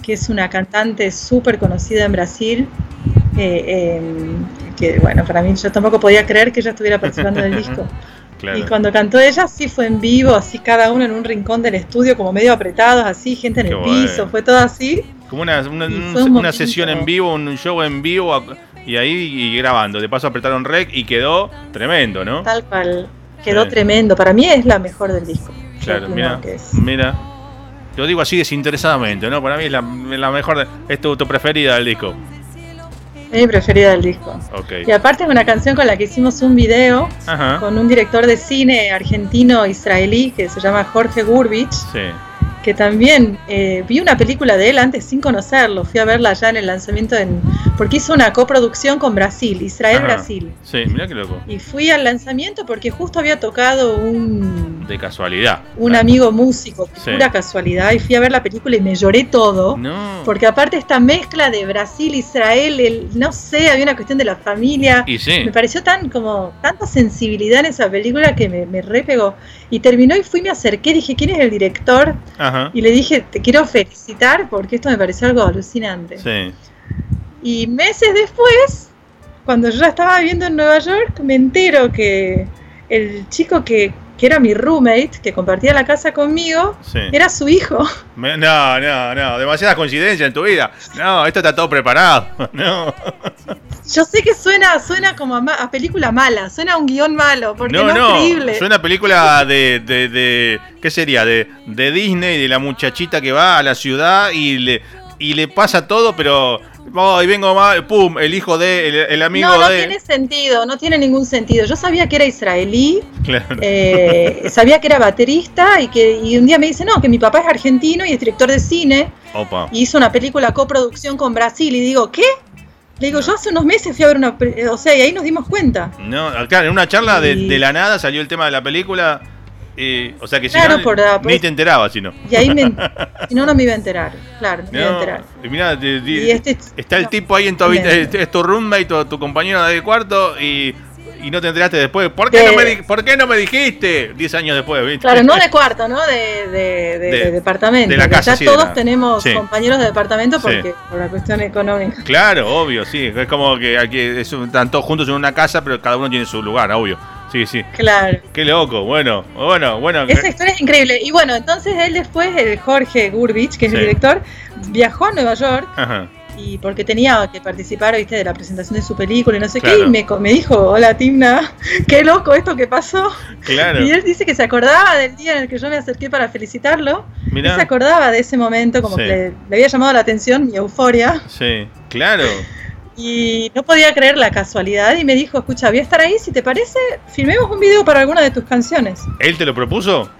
que es una cantante súper conocida en Brasil, eh, que bueno, para mí yo tampoco podía creer que ella estuviera participando del disco. Y cuando cantó ella sí fue en vivo, así cada uno en un rincón del estudio, como medio apretados, así, gente en el piso, fue todo así. Como una, una, sesión en vivo, un show en vivo y ahí y grabando. De paso apretaron rec y quedó tremendo, ¿no? Tal cual, quedó tremendo. Para mí es la mejor del disco. Claro, mira, mira. Lo digo así desinteresadamente, ¿no? Para mí es la, mejor, es tu, preferida del disco. Es mi preferida del disco. Y aparte es una canción con la que hicimos un video con un director de cine argentino-israelí que se llama Jorge Gurbich. Sí que también eh, vi una película de él antes sin conocerlo, fui a verla ya en el lanzamiento, en, porque hizo una coproducción con Brasil, Israel-Brasil. Sí, mira qué loco. Y fui al lanzamiento porque justo había tocado un... De casualidad. Un amigo músico, pura casualidad, y fui a ver la película y me lloré todo. No. Porque aparte esta mezcla de Brasil-Israel, el, no sé, había una cuestión de la familia. Y sí. Me pareció tan como tanta sensibilidad en esa película que me, me repegó. Y terminó y fui, me acerqué, dije, ¿quién es el director? Ajá y le dije, te quiero felicitar porque esto me pareció algo alucinante. Sí. Y meses después, cuando yo ya estaba viviendo en Nueva York, me entero que el chico que, era mi roommate, que compartía la casa conmigo, era su hijo. no, no, no, demasiadas coincidencias en tu vida. No, esto está todo preparado. No. Yo sé que suena, suena como a, película mala, suena a un guion malo, porque no, no, es Suena a película de, de, de ¿qué sería? De, de Disney, de la muchachita que va a la ciudad y le, y le pasa todo, pero oh, y vengo mal, pum, el hijo de, el, amigo de. No, no tiene sentido, no tiene ningún sentido. Yo sabía que era israelí, eh, sabía que era baterista y que y un día me dice, no, que mi papá es argentino y es director de cine. Opa. Y hizo una película coproducción con Brasil y digo, ¿qué? Le digo, yo hace unos meses fui a ver una. O sea, y ahí nos dimos cuenta. No, claro, en una charla de, la nada salió el tema de la película. O sea que si no, ni te enterabas, si no. Y ahí me, si no, no me iba a enterar. Claro, me iba a enterar. Y este está el tipo ahí en tu habitación, es tu roommate, tu, tu compañero de cuarto, y y no te enteraste después. ¿Por qué, no, me, ¿por qué no me dijiste? Diez años después, ¿viste? Claro, no de cuarto, ¿no? De, de, departamento. De la casa, ya todos tenemos compañeros de departamento porque por la cuestión económica. Claro, obvio, sí. Es como que aquí están todos juntos en una casa, pero cada uno tiene su lugar, obvio. Sí, sí. Claro. Qué loco. Bueno, bueno, bueno. Esa historia es increíble. Y bueno, entonces él después, el Jorge Gurbich, que es el director, viajó a Nueva York. Ajá y porque tenía que participar, viste, de la presentación de su película y no sé qué, y me, me dijo, hola Timna, qué loco esto que pasó. Claro. Y él dice que se acordaba del día en el que yo me acerqué para felicitarlo, y se acordaba de ese momento, como que le, había llamado la atención mi euforia. Sí, claro. Y no podía creer la casualidad y me dijo, escucha, voy a estar ahí, si te parece, filmemos un video para alguna de tus canciones. ¿Él te lo propuso?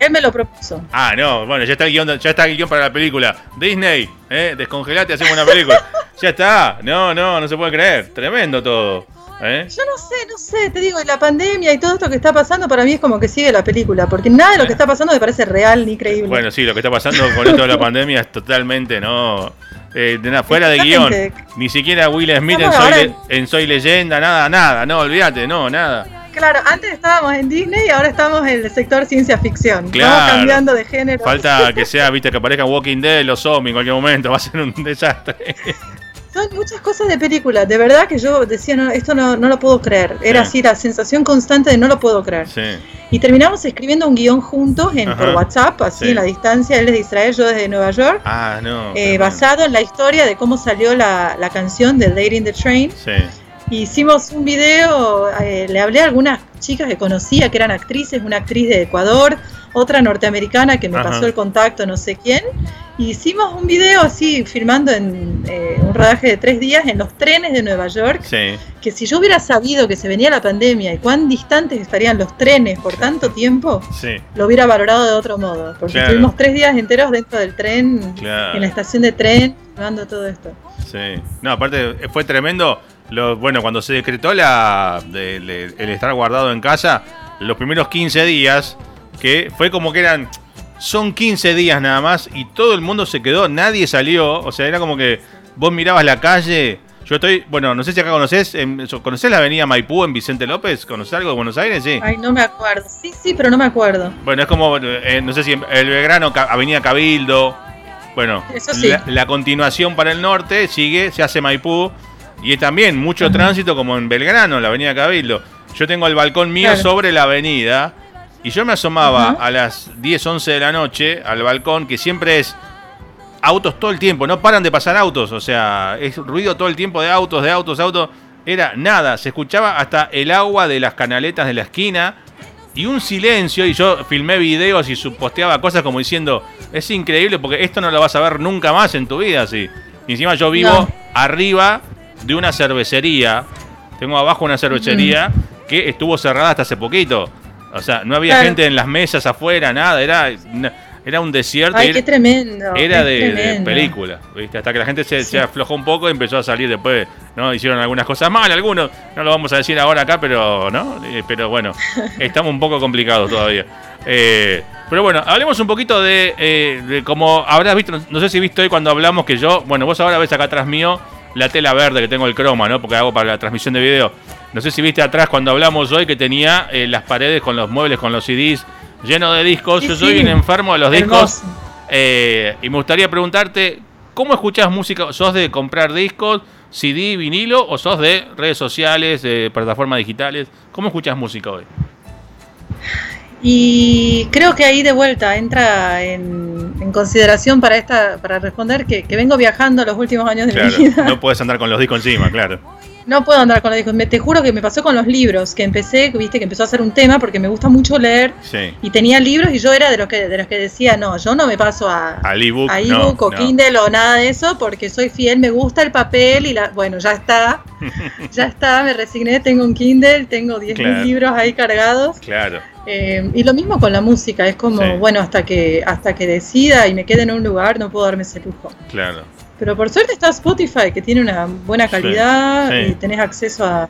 Él me lo propuso. Ah, no, bueno, ya está el guion, ya está el guion para la película. Disney, eh, descongelate, hacemos una película. ya está. No, no, no se puede creer. Tremendo todo. ¿eh? Yo no sé, no sé, te digo, la pandemia y todo esto que está pasando para mí es como que sigue la película, porque nada de lo que está pasando me parece real ni creíble. Bueno, sí, lo que está pasando con esto de la pandemia es totalmente, ¿no? Eh, fuera de guion. Ni siquiera Will Smith en Soy, en Soy Leyenda, nada, nada, no, olvídate, no, nada. Claro, antes estábamos en Disney y ahora estamos en el sector ciencia ficción. Claro. Estamos cambiando de género. Falta que sea, viste, que aparezca Walking Dead, los zombies en cualquier momento, va a ser un desastre. Son muchas cosas de película, de verdad que yo decía, no, esto no, no lo puedo creer. Era así la sensación constante de no lo puedo creer. Sí. Y terminamos escribiendo un guion juntos en, por WhatsApp, así en la distancia, él es de Israel, yo desde Nueva York. Ah, no. Eh, basado en la historia de cómo salió la, la canción de Lady in the Train. Sí Hicimos un video, eh, le hablé a algunas chicas que conocía que eran actrices, una actriz de Ecuador, otra norteamericana que me pasó el contacto, no sé quién, hicimos un video así, filmando en eh, un rodaje de tres días en los trenes de Nueva York. Sí. Que si yo hubiera sabido que se venía la pandemia y cuán distantes estarían los trenes por tanto tiempo, Sí. lo hubiera valorado de otro modo. Porque Claro. estuvimos tres días enteros dentro del tren, Claro. en la estación de tren, filmando todo esto. Sí. No, aparte fue tremendo. Lo, bueno, cuando se decretó la, de- le- el estar guardado en casa, los primeros 15 días, que fue como que eran. Son 15 días nada más y todo el mundo se quedó, nadie salió. O sea, era como que vos mirabas la calle. Yo estoy, bueno, no sé si acá conocés, ¿conocés la avenida Maipú en Vicente López? ¿Conocés algo de Buenos Aires? Sí. Ay, no me acuerdo. Sí, sí, pero no me acuerdo. Bueno, es como, eh, no sé si en el Belgrano, Avenida Cabildo. Bueno, Eso sí. la, la continuación para el norte sigue, se hace Maipú. Y es también mucho tránsito como en Belgrano, la Avenida Cabildo. Yo tengo el balcón mío Claro. sobre la avenida. Y yo me asomaba a las 10, 11 de la noche al balcón, que siempre es autos todo el tiempo, no paran de pasar autos, o sea, es ruido todo el tiempo de autos, de autos, autos. Era nada, se escuchaba hasta el agua de las canaletas de la esquina y un silencio. Y yo filmé videos y posteaba cosas como diciendo: Es increíble porque esto no lo vas a ver nunca más en tu vida. Así. Y encima yo vivo No. arriba de una cervecería, tengo abajo una cervecería que estuvo cerrada hasta hace poquito. O sea, no había Claro. gente en las mesas afuera, nada, era, era un desierto. Ay, era- qué tremendo. era de, película, ¿viste? Hasta que la gente se, Sí. se aflojó un poco y empezó a salir después, ¿no? Hicieron algunas cosas mal, algunos, no lo vamos a decir ahora acá, pero, ¿no? Eh, pero bueno, estamos un poco complicados todavía. Eh, pero bueno, hablemos un poquito de, eh, de como habrás visto, no sé si viste hoy cuando hablamos que yo, bueno, vos ahora ves acá atrás mío la tela verde que tengo el croma, ¿no? Porque hago para la transmisión de video. No sé si viste atrás cuando hablamos hoy que tenía eh, las paredes con los muebles, con los CDs llenos de discos. Sí, yo soy sí. un enfermo de los discos. Eh, y me gustaría preguntarte, ¿cómo escuchás música? ¿Sos de comprar discos, CD, vinilo o sos de redes sociales, de plataformas digitales? ¿Cómo escuchás música hoy? Y creo que ahí de vuelta entra en, en consideración para esta para responder que, que vengo viajando los últimos años de Claro, mi vida. no puedes andar con los discos encima, claro. No puedo andar con los discos. Me, te juro que me pasó con los libros, que empecé, viste, que empezó a ser un tema porque me gusta mucho leer Sí. y tenía libros y yo era de los que de los que decía, no, yo no me paso a, Al ebook, a no, ebook o no. Kindle o nada de eso porque soy fiel, me gusta el papel y la bueno, ya está. ya está, me resigné, tengo un Kindle, tengo 10.000 Claro. libros ahí cargados. Claro, Eh, y lo mismo con la música, es como, Sí. bueno, hasta que hasta que decida y me quede en un lugar, no puedo darme ese lujo. claro. Pero por suerte está Spotify, que tiene una buena calidad sí. y tenés acceso a,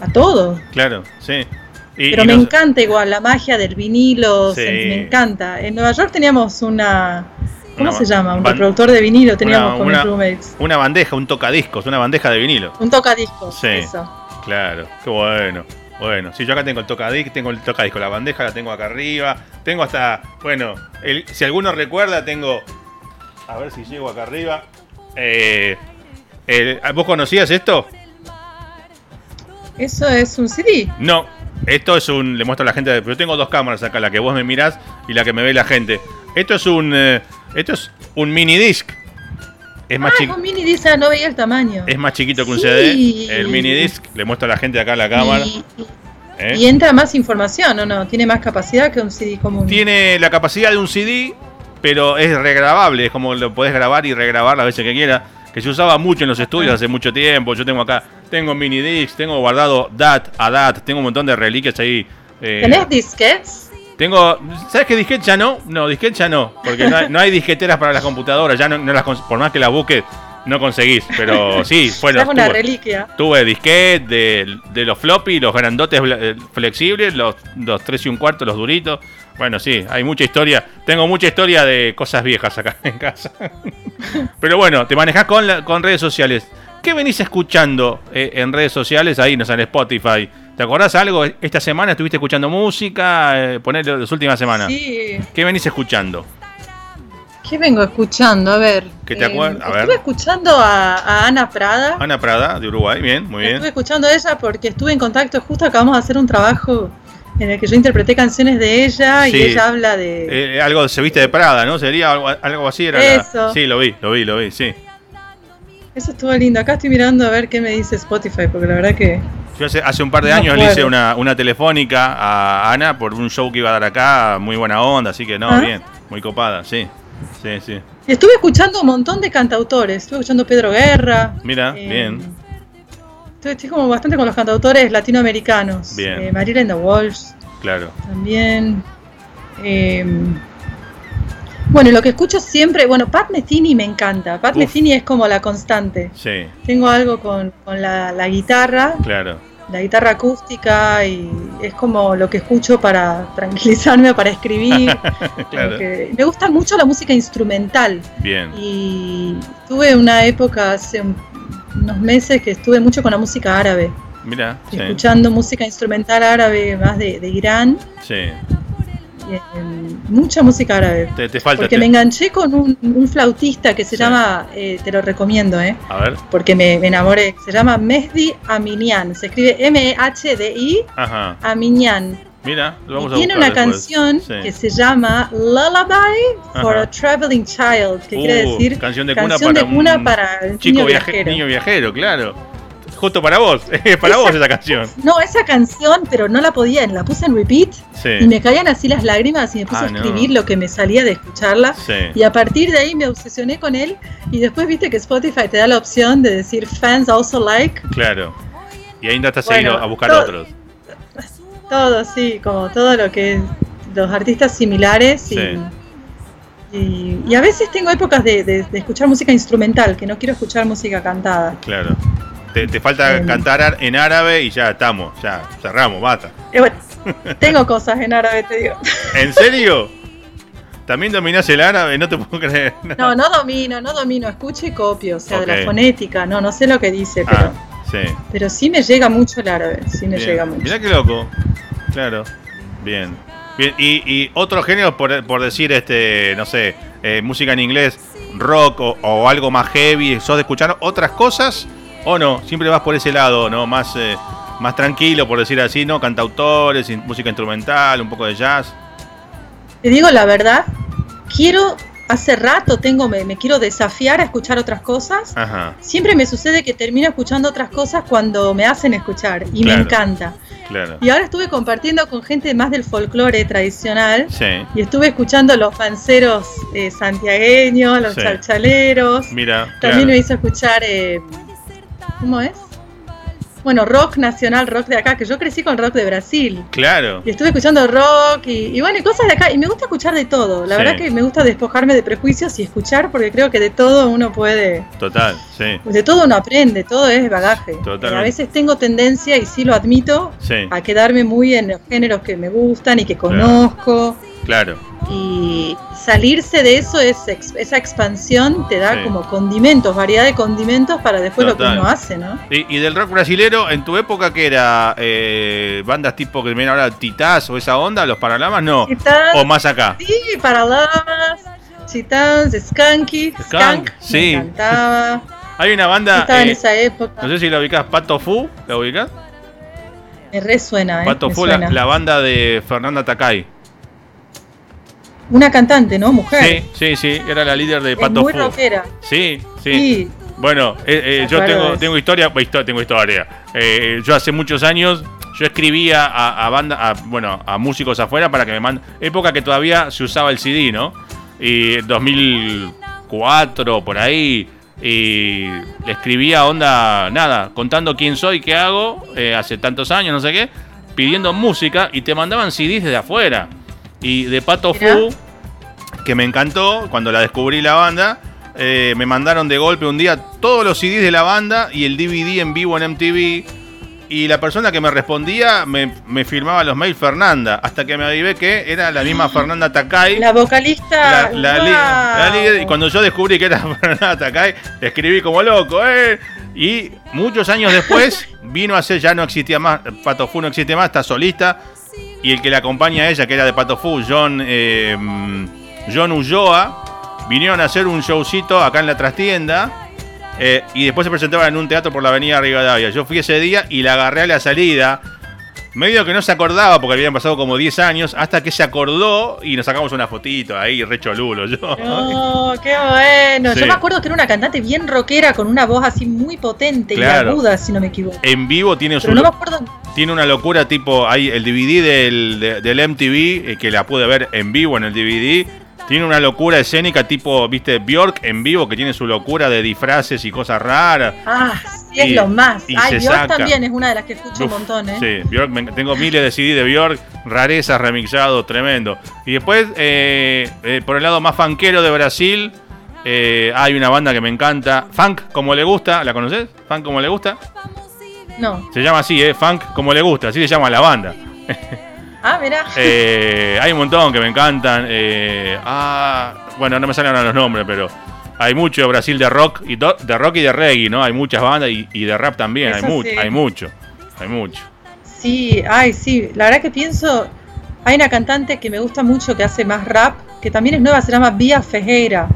a todo. Claro, sí. Y- Pero y me encanta igual la magia del vinilo, Sí. me encanta. En Nueva York teníamos una, ¿cómo Una se llama? Un reproductor de vinilo teníamos una- con una- mis roommates. Una bandeja, un tocadiscos, una bandeja de vinilo. Un tocadiscos, Sí. eso. Claro, qué bueno. Bueno, si yo acá tengo el tocadisc, tengo el tocadisco, la bandeja la tengo acá arriba. Tengo hasta, bueno, el- si alguno recuerda, tengo. A ver si llego acá arriba. Eh, el- ¿Vos conocías esto? Eso es un CD. No. Esto es un. Le muestro a la gente. Pero tengo dos cámaras acá, la que vos me mirás y la que me ve la gente. Esto es un. eh, esto es un mini disc. Es más, Ah, chi- es un mini disc, ah, no veía el tamaño. es más chiquito que un Sí. CD. El mini disc. Le muestro a la gente acá la cámara. Y- ¿eh? y entra más información, ¿o no? Tiene más capacidad que un CD común. Tiene la capacidad de un CD, pero es regrabable, es como lo podés grabar y regrabar las veces que quieras. Que se usaba mucho en los estudios hace mucho tiempo. Yo tengo acá, tengo mini discs, tengo guardado DAT a DAT, tengo un montón de reliquias ahí. eh, ¿Tenés disquets? tengo, ¿sabes qué disquete ya no? No, disquete ya no, porque no hay, no hay disqueteras para las computadoras, ya no, no las por más que las busques, no conseguís. Pero sí, bueno, es una tuve- reliquia. Tuve disquete de, de los floppy, los grandotes eh, flexibles, los, los 3 y un cuarto, los duritos. Bueno, sí, hay mucha historia. Tengo mucha historia de cosas viejas acá en casa. Pero bueno, te manejás con, la- con redes sociales. ¿Qué venís escuchando eh, en redes sociales? Ahí nos en Spotify. ¿Te acordás algo? Esta semana estuviste escuchando música. Eh, ponele las últimas semanas. Sí. ¿Qué venís escuchando? ¿Qué vengo escuchando? A ver. ¿Qué te acuer- a Estuve ver. escuchando a, a Ana Prada. Ana Prada, de Uruguay. Bien, muy bien. Estuve escuchando a ella porque estuve en contacto, justo acabamos de hacer un trabajo en el que yo interpreté canciones de ella Sí. y ella habla de... Eh, algo se viste de Prada, ¿no? Sería algo, algo así. Era la- Eso. Sí, lo vi, lo vi, lo vi, sí. Eso estuvo lindo. Acá estoy mirando a ver qué me dice Spotify, porque la verdad que... Yo hace, hace un par de No años le hice una, una telefónica a Ana por un show que iba a dar acá, muy buena onda, así que no, Ah. bien, muy copada, sí. Sí, sí. Y estuve escuchando un montón de cantautores. Estuve escuchando Pedro Guerra. Mira, eh, bien. Estoy, estoy como bastante con los cantautores latinoamericanos. Bien. Eh, Walsh Claro. también. Eh, bueno, y lo que escucho siempre, bueno, Pat Metheny me encanta. Pat Uf. Metheny es como la constante. Sí, Tengo algo con, con la, la guitarra, claro. La guitarra acústica y es como lo que escucho para tranquilizarme o para escribir. Claro. Me gusta mucho la música instrumental Bien. y tuve una época hace un- unos meses que estuve mucho con la música árabe, Mira, sí. escuchando música instrumental árabe más de, de Irán, Sí. Mucha música árabe. Te, te falta. Porque te- me enganché con un, un flautista que se Sí. llama, eh, te lo recomiendo, eh, A ver. porque me, me enamoré, se llama Mehdi Aminian, se escribe M-E-H-D-I Ajá. Aminian. Mira, lo vamos Y a tiene una después. canción Sí. que se llama Lullaby for a Traveling Child, que quiere Uh, decir canción de cuna canción para de cuna un para el Chico niño viaje- viajero. niño viajero, claro. Justo para vos, es para Esa- vos esa canción. No, esa canción, pero no la podía, la puse en repeat Sí. y me caían así las lágrimas y me puse Ah, a no. escribir lo que me salía de escucharla. Sí. Y a partir de ahí me obsesioné con él y después viste que Spotify te da la opción de decir fans also like. Claro. Y ahí intentaste Bueno, seguir a buscar todo- otros. Todo, sí, como todo lo que es los artistas similares y, Sí. y, y a veces tengo épocas de, de- de escuchar música instrumental, que no quiero escuchar música cantada. Claro. Te, te falta Em. cantar ar- en árabe y ya estamos, ya cerramos, basta. Y bueno, tengo cosas en árabe, te digo. ¿En serio? ¿También dominás el árabe? No te puedo creer. No, no domino, no domino, escucho y copio, o sea, de la fonética, no, no sé lo que dice, pero, Ah, sí. pero sí me llega mucho el árabe, sí me Bien. llega mucho. Mirá qué loco. Claro. Bien. Bien. Y, y otro género, por, por decir, este, no sé, eh, música en inglés, rock o, o algo más heavy, ¿sos de escuchar otras cosas o no? Siempre vas por ese lado, ¿no? Más, eh, más tranquilo, por decir así, ¿no? Cantautores, música instrumental, un poco de jazz. Te digo la verdad, quiero, hace rato tengo, me, me quiero desafiar a escuchar otras cosas. Ajá, Siempre me sucede que termino escuchando otras cosas cuando me hacen escuchar y Claro. me encanta. claro. Y ahora estuve compartiendo con gente más del folclore tradicional Sí. y estuve escuchando los panceros eh, santiagueños, los Sí. chalchaleros. Mira, También claro. me hizo escuchar, eh, ¿cómo es? Bueno, rock nacional, rock de acá, que yo crecí con rock de Brasil. Claro. Y estuve escuchando rock y, y bueno, y cosas de acá. Y me gusta escuchar de todo. La Sí. verdad que me gusta despojarme de prejuicios y escuchar porque creo que de todo uno puede, Total, sí. de todo uno aprende, todo es bagaje. Totalmente. A veces tengo tendencia, y sí lo admito, Sí, a quedarme muy en los géneros que me gustan y que conozco. claro. Y salirse de eso, es esa expansión te da Sí. como condimentos, variedad de condimentos para después lo que uno hace, ¿no? Y, y del rock brasilero, en tu época, que era? Eh, ¿Bandas tipo que vienen ahora Titás o esa onda? ¿Los Paralamas? No. ¿O más acá? sí, Paralamas, Chitans, Skanky, Skunk, sí. me encantaba. Hay una banda, Estaba en eh, esa época. no sé si la ubicás, Pato Fu, ¿la ubicás? Me resuena, ¿eh? Pato me Fu, la, suena. la banda de Fernanda Takai. Una cantante, ¿no? Mujer. Sí, sí, sí, era la líder de es Pato muy rockera. Sí, sí. Sí. Bueno, eh, eh, yo tengo, tengo historia, pues, tengo historia. Eh, yo hace muchos años, yo escribía a, a banda, a, bueno, a músicos afuera para que me manden. Época que todavía se usaba el CD, ¿no? Y 2004 por ahí. Y le escribía onda, nada, contando quién soy, qué hago, eh, hace tantos años, no sé qué, pidiendo música y te mandaban CDs desde afuera. Y de Pato. Fu, que me encantó cuando la descubrí la banda. eh, me mandaron de golpe un día todos los CDs de la banda y el DVD en vivo en MTV. Y la persona que me respondía me, me firmaba los mails Fernanda. Hasta que me avivé que era la misma Fernanda Takai. La vocalista. La, la y cuando yo descubrí que era Fernanda Takai, escribí como loco, ¿eh? Y muchos años después vino a ser, ya no existía más, Pato Fu no existe más, está solista. Y el que la acompaña a ella, que era de Pato Fu, John, eh, John Ulloa, vinieron a hacer un showcito acá en la trastienda. eh, y después se presentaban en un teatro por la avenida Rivadavia. Yo fui ese día y la agarré a la salida. Medio que no se acordaba porque habían pasado como 10 años, hasta que se acordó y nos sacamos una fotito ahí, re cholulo. Yo. No, qué bueno. Sí. Yo me acuerdo que era una cantante bien rockera con una voz así muy potente Claro. y aguda, si no me equivoco. En vivo tiene, su, Pero no me acuerdo. tiene una locura tipo, hay el DVD del, de- del MTV, eh, que la pude ver en vivo en el DVD, Tiene una locura escénica tipo, viste, Bjork en vivo, que tiene su locura de disfraces y cosas raras. Ah, sí, es lo más. Ay, Bjork también es una de las que escucho un montón, ¿eh? Sí, Bjork, tengo miles de CD de Bjork, rarezas, remixado, tremendo. Y después, eh, eh, por el lado más fanquero de Brasil, eh, hay una banda que me encanta, Funk como le gusta, ¿la conoces? Funk como le gusta. No. Se llama así, ¿eh? Funk como le gusta, así se llama la banda. Ah, mira. Eh, hay un montón que me encantan. Eh, ah, bueno, no me salen ahora los nombres, pero hay mucho de Brasil de rock y de rock y de reggae, ¿no? Hay muchas bandas y, de rap también. hay, mucho, hay mucho, hay mucho. Sí, ay, sí. La verdad que pienso, hay una cantante que me gusta mucho que hace más rap, que también es nueva, se llama Vía Fejera.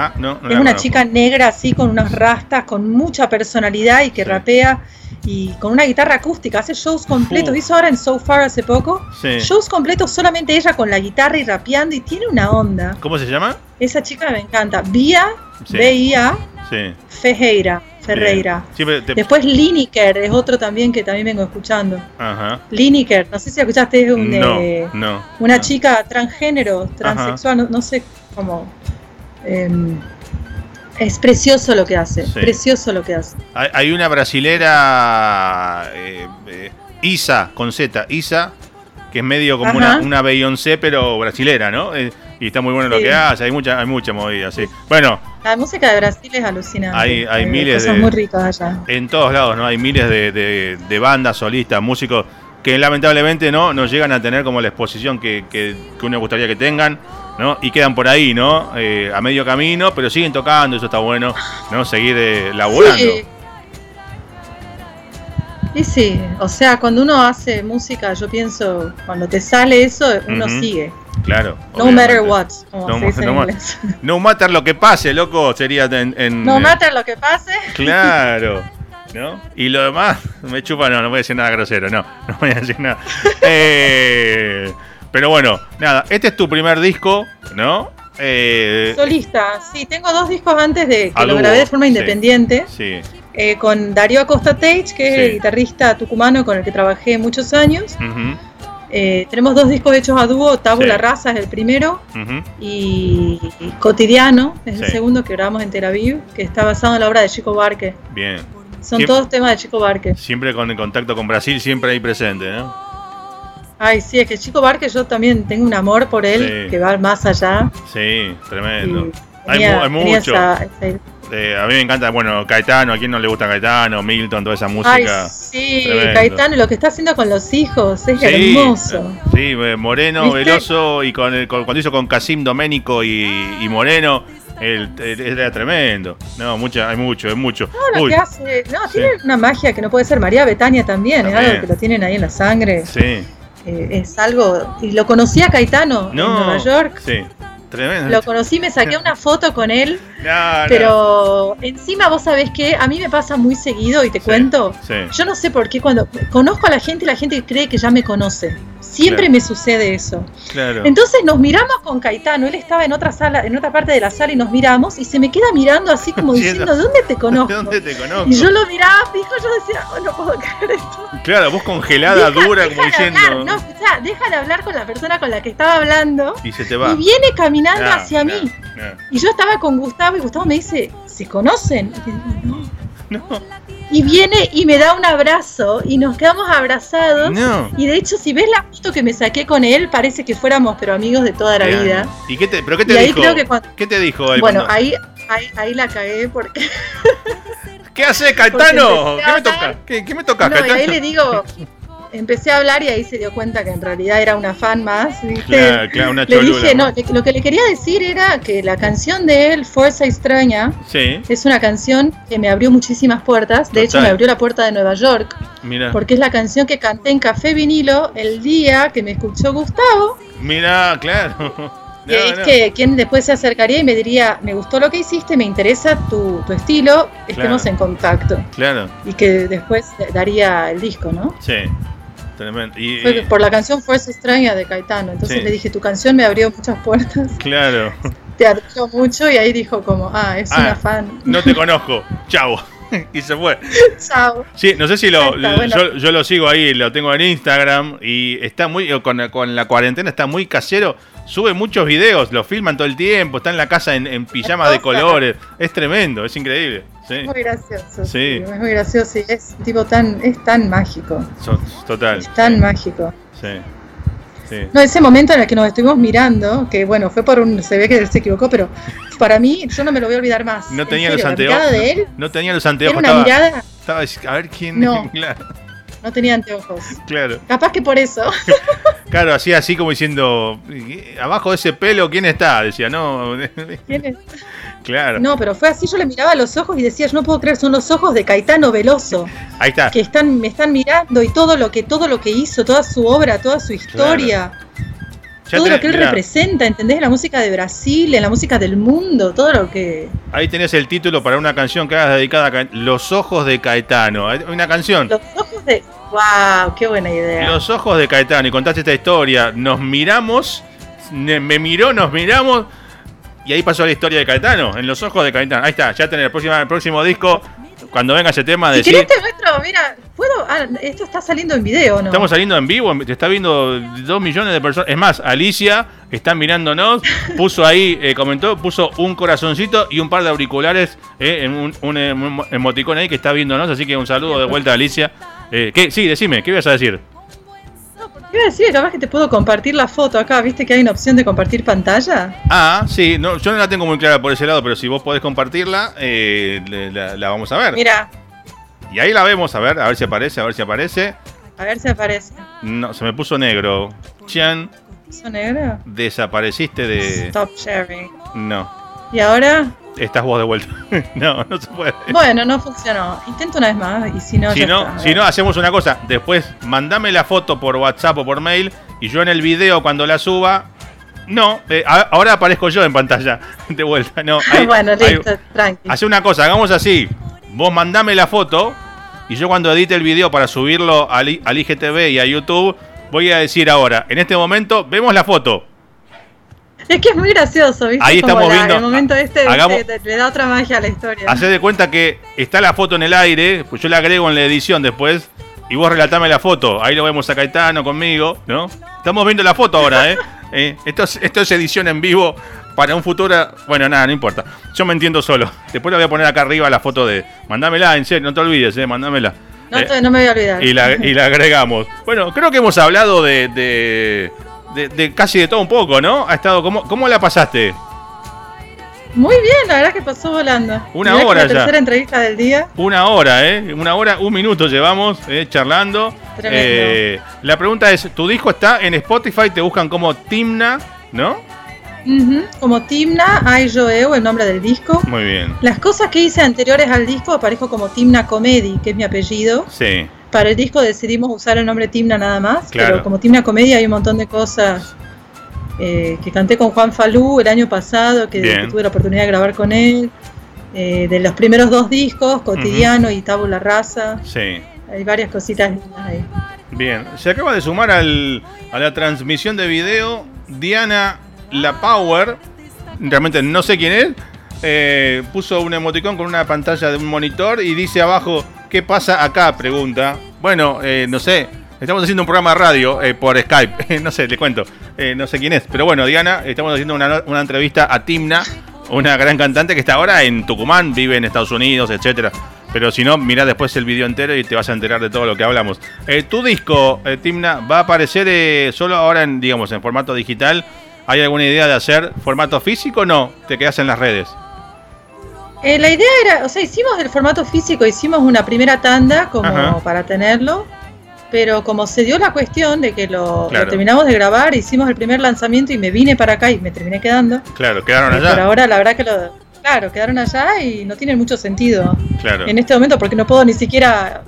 Ah, no, es una chica negra así con unas rastas, con mucha personalidad y que rapea y con una guitarra acústica, hace shows completos, hizo ahora en So Far hace poco, shows completos solamente ella con la guitarra y rapeando y tiene una onda. ¿Cómo se llama? Esa chica me encanta, Vía, B-I-A, Ferreira. Ferreira. Después Lineker es otro también que también vengo escuchando. Ajá. Lineker, no sé si escuchaste, es un, eh, una chica transgénero, transexual, no, sé cómo. Em, es precioso lo que hace, precioso lo que hace. Hay, una brasilera, eh, eh, Isa, con Z, Isa, que es medio como una, una, Beyoncé, pero brasilera, ¿no? Eh, y está muy bueno lo que hace, hay mucha, hay mucha movida, sí. Bueno. La música de Brasil es alucinante. Hay, hay miles de... muy ricas allá. En todos lados, ¿no? Hay miles de, de bandas, solistas, músicos que lamentablemente no, no llegan a tener como la exposición que, que, uno gustaría que tengan, ¿no? Y quedan por ahí, ¿no? Eh, a medio camino, pero siguen tocando, eso está bueno, ¿no? Seguir eh, laburando. Sí. Y sí, o sea, cuando uno hace música, yo pienso, cuando te sale eso, uno sigue. Claro. No matter what, como no, se dice no, no, matter lo que pase, loco, sería en... en no matter lo que pase. Claro. ¿no? Y lo demás, me chupa, no, no voy a decir nada grosero, no, no voy a decir nada. Eh, pero bueno, nada, este es tu primer disco, ¿no? Eh, Solista, sí, tengo dos discos antes de que lo grabé de forma independiente. Sí. Eh, con Darío Acosta Tage, que es el guitarrista tucumano con el que trabajé muchos años. tenemos dos discos hechos a dúo, Tabula Raza es el primero y Cotidiano es el segundo que grabamos en Tel Aviv, que está basado en la obra de Chico Barque. Bien. Son todos temas de Chico Barque. Siempre con el contacto con Brasil, siempre ahí presente, ¿no? Ay, sí, es que Chico Barque yo también tengo un amor por él que va más allá. Sí, tremendo. hay, mucho. Eh, a mí me encanta, bueno, Caetano, a quien no le gusta Caetano, Milton, toda esa música. Ay, sí, Caetano, lo que está haciendo con los hijos es hermoso. Sí, eh, Moreno, Veloso, y con, cuando hizo con Casim Doménico y Moreno, el, era tremendo. No, mucha, hay mucho, es mucho. No, lo que hace, no, tiene una magia que no puede ser. María Betania también, es algo que lo tienen ahí en la sangre. Sí. Eh, es algo. Y lo conocí a Caetano en Nueva York. Sí. Tremendo. Lo conocí, me saqué una foto con él. pero encima vos sabés que a mí me pasa muy seguido y te cuento. Yo no sé por qué cuando conozco a la gente, la gente cree que ya me conoce. Siempre me sucede eso. Entonces nos miramos con Caetano, él estaba en otra sala, en otra parte de la sala y nos miramos y se me queda mirando así como diciendo, ¿dónde te conozco? ¿Dónde te conozco? Y yo lo miraba fijo, yo decía, oh, no puedo creer esto. Claro, vos congelada, dura, como diciendo. no, escuchá, deja de hablar con la persona con la que estaba hablando. Y se te va. Y viene caminando hacia mí. Y yo estaba con Gustavo y Gustavo me dice, ¿se conocen? Y no. No. Y viene y me da un abrazo y nos quedamos abrazados. Y de hecho, si ves la foto que me saqué con él, parece que fuéramos pero amigos de toda la vida. ¿Y qué te, pero qué te dijo? ¿Qué te dijo él? Bueno, ahí, ahí, ahí la cagué porque... ¿Qué hace Caetano? ¿Qué me toca? ¿Qué, me toca, no, Y ahí le digo, empecé a hablar y ahí se dio cuenta que en realidad era una fan más. Claro, claro, una le dije, no, lo que le quería decir era que la canción de él, Fuerza Extraña, es una canción que me abrió muchísimas puertas. De hecho, me abrió la puerta de Nueva York. Mira. Porque es la canción que canté en Café Vinilo el día que me escuchó Gustavo. Mira, claro. Es que quien después se acercaría y me diría, me gustó lo que hiciste, me interesa tu, tu estilo, estemos en contacto. Claro. Y que después daría el disco, ¿no? Sí. Y, por la canción Fuerza Extraña de Caetano. Entonces le dije, tu canción me abrió muchas puertas. Claro. Te admiró mucho y ahí dijo como, ah, es una ah, fan. No te conozco, chao. y se fue. Chao. Sí, no sé si lo, yo, lo sigo ahí, lo tengo en Instagram y está muy, con, con la cuarentena está muy casero. Sube muchos videos, lo filman todo el tiempo, está en la casa en, pijamas de colores. Es tremendo, es increíble. Es muy gracioso. Sí. Es muy gracioso y es tipo tan, es tan mágico. total. Es tan mágico. Sí. No, ese momento en el que nos estuvimos mirando, que bueno, fue por un. Se ve que él se equivocó, pero para mí, yo no me lo voy a olvidar más. No tenía los anteojos. de él, no, tenía los anteojos. Era una mirada. Estaba, a ver quién. No, no tenía anteojos. Claro. Capaz que por eso. claro, hacía así como diciendo. Abajo de ese pelo, ¿quién está? Decía, no. ¿Quién es? Claro. No, pero fue así, yo le miraba a los ojos y decía, yo no puedo creer, son los ojos de Caetano Veloso. Ahí está. Que están, me están mirando y todo lo que, todo lo que hizo, toda su obra, toda su historia. Todo lo que él representa, ¿entendés? La música de Brasil, en la música del mundo, todo lo que. Ahí tenés el título para una canción que hagas dedicada a Los ojos de Caetano. Una canción. Los ojos de. ¡Wow! ¡Qué buena idea! Los ojos de Caetano. Y contaste esta historia. Nos miramos, me miró, nos miramos y ahí pasó la historia de Caetano, en los ojos de Caetano. Ahí está, ya tenés el próximo, el próximo disco. Cuando venga ese tema, decir. Si te muestro, mira, ¿puedo? Ah, esto está saliendo en video, ¿no? Estamos saliendo en vivo, te está viendo dos millones de personas. Es más, Alicia está mirándonos, puso ahí, eh, comentó, puso un corazoncito y un par de auriculares eh, en un, un, emoticón ahí que está viéndonos. Así que un saludo de vuelta a Alicia. Eh, ¿qué? Sí, decime, ¿qué ibas a decir? Iba a decir, capaz que te puedo compartir la foto acá, ¿viste que hay una opción de compartir pantalla? Ah, sí, no, yo no la tengo muy clara por ese lado, pero si vos podés compartirla, eh, la, vamos a ver. Mira. Y ahí la vemos, a ver, a ver si aparece, a ver si aparece. A ver si aparece. No, se me puso negro. Chan. ¿Puso negro? Desapareciste de. Stop sharing. No. ¿Y ahora? Estás vos de vuelta. no, no se puede. Bueno, no funcionó. Intento una vez más y si no. Si, no, si no, hacemos una cosa. Después, mandame la foto por WhatsApp o por mail y yo en el video cuando la suba. No, eh, ahora aparezco yo en pantalla de vuelta. No, bueno, listo, tranqui. Hace una cosa, hagamos así. Vos mandame la foto y yo cuando edite el video para subirlo al, al IGTV y a YouTube, voy a decir ahora, en este momento, vemos la foto. Es que es muy gracioso, ¿viste? Ahí estamos viendo. El momento este le da otra magia a la historia. Haced de cuenta que está la foto en el aire, pues yo la agrego en la edición después. Y vos relatame la foto. Ahí lo vemos a Caetano conmigo, ¿no? Estamos viendo la foto ahora, ¿eh? eh esto, es, esto es edición en vivo para un futuro. Bueno, nada, no importa. Yo me entiendo solo. Después le voy a poner acá arriba la foto de. Mándamela, en serio, no te olvides, ¿eh? Mándamela. No, eh, no me voy a olvidar. Y la, y la agregamos. Bueno, creo que hemos hablado de de, casi de todo un poco, ¿no? Ha estado, ¿cómo, cómo la pasaste? Muy bien, la verdad que pasó volando. Una hora la tercera entrevista del día. Una hora, ¿eh? Una hora, un minuto llevamos eh, charlando. Eh, la pregunta es, ¿tu disco está en Spotify? Te buscan como Timna, ¿no? Como Timna, Ay Yo el nombre del disco. Muy bien. Las cosas que hice anteriores al disco aparezco como Timna Comedy, que es mi apellido. Sí. Para el disco decidimos usar el nombre Timna nada más, pero como Timna Comedia hay un montón de cosas eh, que canté con Juan Falú el año pasado, que, tuve la oportunidad de grabar con él, eh, de los primeros dos discos, Cotidiano y Tabula Rasa. Sí. Hay varias cositas ahí. Bien, se acaba de sumar al, a la transmisión de video Diana La Power, realmente no sé quién es, eh, puso un emoticón con una pantalla de un monitor y dice abajo ¿Qué pasa acá? Pregunta. Bueno, eh, no sé. Estamos haciendo un programa de radio eh, por Skype. no sé, le cuento. Eh, no sé quién es. Pero bueno, Diana, estamos haciendo una, entrevista a Timna, una gran cantante que está ahora en Tucumán, vive en Estados Unidos, etcétera. Pero si no, mira después el video entero y te vas a enterar de todo lo que hablamos. tu disco, Timna, va a aparecer solo ahora en, digamos, en formato digital. ¿Hay alguna idea de hacer formato físico o no? Te quedas en las redes. Eh, la idea era, o sea, hicimos el formato físico, hicimos una primera tanda como para tenerlo, pero como se dio la cuestión de que lo, terminamos de grabar, hicimos el primer lanzamiento y me vine para acá y me terminé quedando. Claro, quedaron allá. Pero ahora la verdad que lo, claro, quedaron allá y no tienen mucho sentido. Claro. En este momento porque no puedo ni siquiera,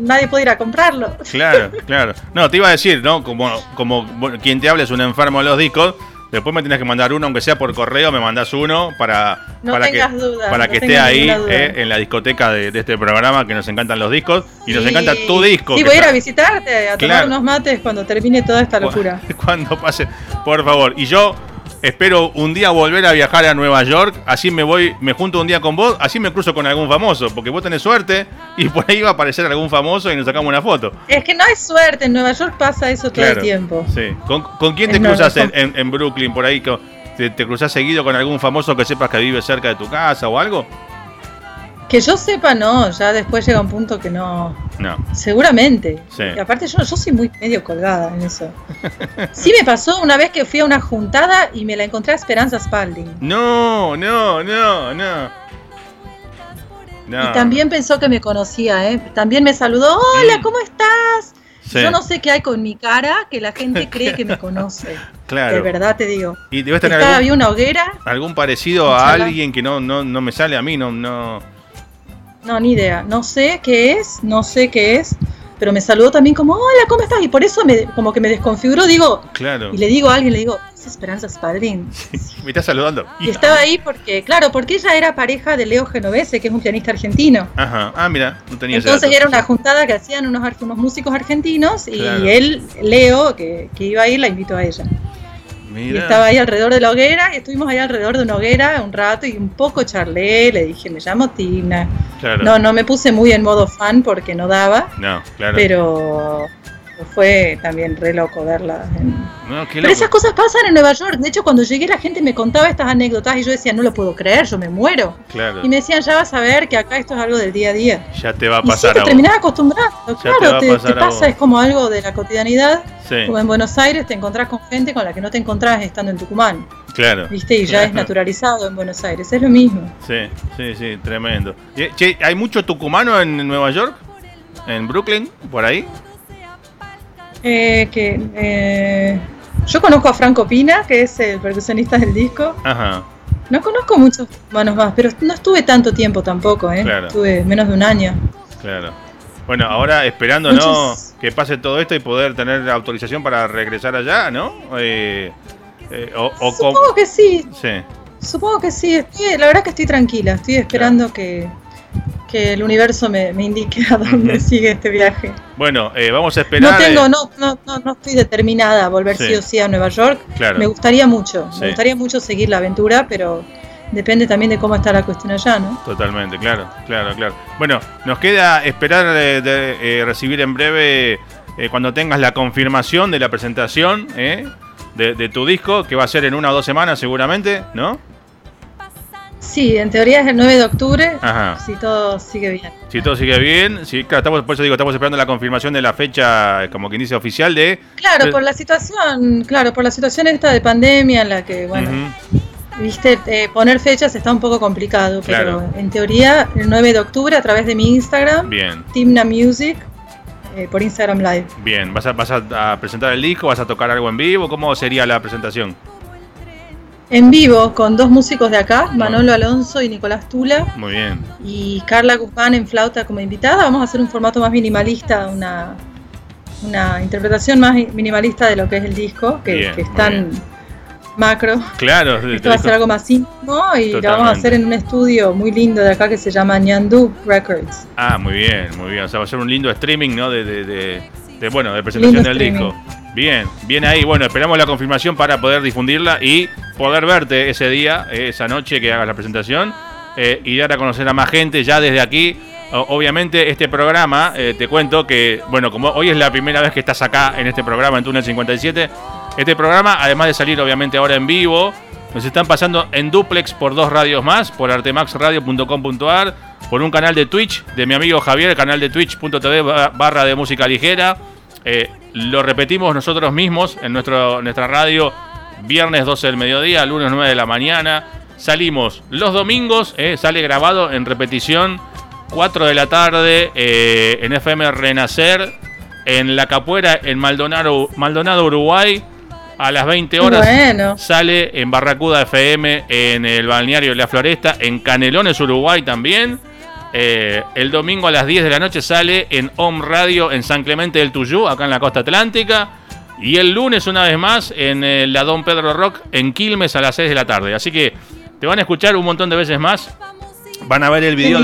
nadie puede ir a comprarlo. Claro, claro. No, te iba a decir, ¿no? Como, como quien te habla es un enfermo de los discos Después me tienes que mandar uno, aunque sea por correo, me mandas uno para, para que, para que esté ahí eh, en la discoteca de, este programa, que nos encantan los discos y nos encanta tu disco. Sí, voy a ir a visitarte, a tomar unos mates cuando termine toda esta locura. Cuando pase, por favor. Y yo espero un día volver a viajar a Nueva York, así me voy, me junto un día con vos, así me cruzo con algún famoso, porque vos tenés suerte y por ahí va a aparecer algún famoso y nos sacamos una foto. Es que no hay suerte, en Nueva York pasa eso todo el tiempo. Sí. ¿Con, quién te cruzas en, Brooklyn por ahí? ¿Te, ¿Te cruzas seguido con algún famoso que sepas que vive cerca de tu casa o algo? Que yo sepa, no, ya después llega un punto que no. No. Seguramente. Sí. Y aparte, yo, yo soy muy medio colgada en eso. sí me pasó una vez que fui a una juntada y me la encontré a Esperanza Spalding. No, no, no, no. Y también pensó que me conocía, ¿eh? También me saludó, hola, ¿cómo estás? Yo no sé qué hay con mi cara que la gente cree que me conoce. Claro. De verdad te digo. Y debes tener algún, había una hoguera. Algún parecido a alguien que no, no, no me sale a mí, no, no. No, ni idea. No sé qué es, no sé qué es, pero me saludó también como, hola, ¿cómo estás? Y por eso me, como que me desconfiguró, digo, claro. y le digo a alguien, le digo, es Esperanza Spalding. me está saludando. Y estaba ahí porque, claro, porque ella era pareja de Leo Genovese, que es un pianista argentino. Aja, ah, mira, no tenía Entonces era una juntada que hacían unos, unos músicos argentinos y él, Leo, que, que iba a ir, la invitó a ella. Y estaba ahí alrededor de la hoguera y estuvimos ahí alrededor de una hoguera un rato y un poco charlé, le dije, me llamo Tina. No, no me puse muy en modo fan porque no daba. No, claro. Pero fue también re loco verla. Pero esas cosas pasan en Nueva York. De hecho, cuando llegué la gente me contaba estas anécdotas y yo decía, no lo puedo creer, yo me muero. Y me decían, ya vas a ver que acá esto es algo del día a día. Ya te va a pasar. Y sí, te terminás acostumbrando. claro, te, pasa, es como algo de la cotidianidad. Como en Buenos Aires te encontrás con gente con la que no te encontrás estando en Tucumán. Claro. ¿Viste? Y ya es naturalizado en Buenos Aires. Es lo mismo. Sí, sí, sí, tremendo. ¿Hay mucho tucumano en Nueva York? ¿En Brooklyn? ¿Por ahí? Eh, que eh, yo conozco a Franco Pina, que es el percusionista del disco. Ajá. No conozco muchos manos más, pero no estuve tanto tiempo tampoco, ¿eh? Estuve menos de un año. Claro. Bueno, ahora esperando, ¿no? Que pase todo esto y poder tener autorización para regresar allá, ¿no? Eh, eh Supongo que sí. Sí. Supongo que sí. la verdad que estoy tranquila. Estoy esperando que, que el universo me, indique a dónde sigue este viaje. Bueno, eh, vamos a esperar. No tengo, no, no, no, estoy determinada a volver sí. o sí a Nueva York. Me gustaría mucho, me gustaría mucho seguir la aventura, pero depende también de cómo está la cuestión allá, ¿no? Totalmente, claro, claro, claro. Bueno, nos queda esperar de, eh, recibir en breve, eh, cuando tengas la confirmación de la presentación de, de tu disco, que va a ser en una o dos semanas seguramente, ¿no? Sí, en teoría es el 9 de octubre, si todo sigue bien. Si todo sigue bien, sí, claro, estamos, por eso digo, estamos esperando la confirmación de la fecha, como que inicia oficial de... Claro, por la situación, claro, por la situación esta de pandemia en la que, bueno, viste, eh, poner fechas está un poco complicado, pero en teoría el 9 de octubre a través de mi Instagram, bien. Timna Music, eh, por Instagram Live. Bien, ¿Vas a, ¿vas a presentar el disco? ¿Vas a tocar algo en vivo? ¿Cómo sería la presentación? En vivo con dos músicos de acá, Manolo Alonso y Nicolás Tula. Muy bien. Y Carla Guzmán en flauta como invitada. Vamos a hacer un formato más minimalista, una, una interpretación más minimalista de lo que es el disco, que, es tan macro. Claro, esto va a ser algo más íntimo y lo vamos a hacer en un estudio muy lindo de acá que se llama Ñandú Records. Ah, muy bien, muy bien. O sea, va a ser un lindo streaming, ¿no? De, de, de, bueno, de presentación del disco. Bien, bien ahí. Bueno, esperamos la confirmación para poder difundirla y poder verte ese día, esa noche que hagas la presentación eh, y dar a conocer a más gente ya desde aquí. Obviamente este programa, eh, te cuento que, bueno, como hoy es la primera vez que estás acá en este programa en Túnel 57, este programa, además de salir obviamente ahora en vivo, nos están pasando en duplex por dos radios más, por artemaxradio.com.ar, por un canal de Twitch de mi amigo Javier, canal de twitch.tv barra de música ligera. Eh, lo repetimos nosotros mismos en nuestro, nuestra radio, viernes 12 del mediodía, lunes 9 de la mañana. Salimos los domingos, eh, sale grabado en repetición, 4 de la tarde eh, en FM Renacer, en La Capuera, en Maldonado, Maldonado Uruguay. A las 20 horas sale en Barracuda FM, en el balneario de La Floresta, en Canelones, Uruguay también. Eh, el domingo a las 10 de la noche sale en Home Radio en San Clemente del Tuyú, acá en la costa atlántica. Y el lunes, una vez más, en eh, la Don Pedro Rock en Quilmes a las 6 de la tarde. Así que te van a escuchar un montón de veces más. Van a ver el video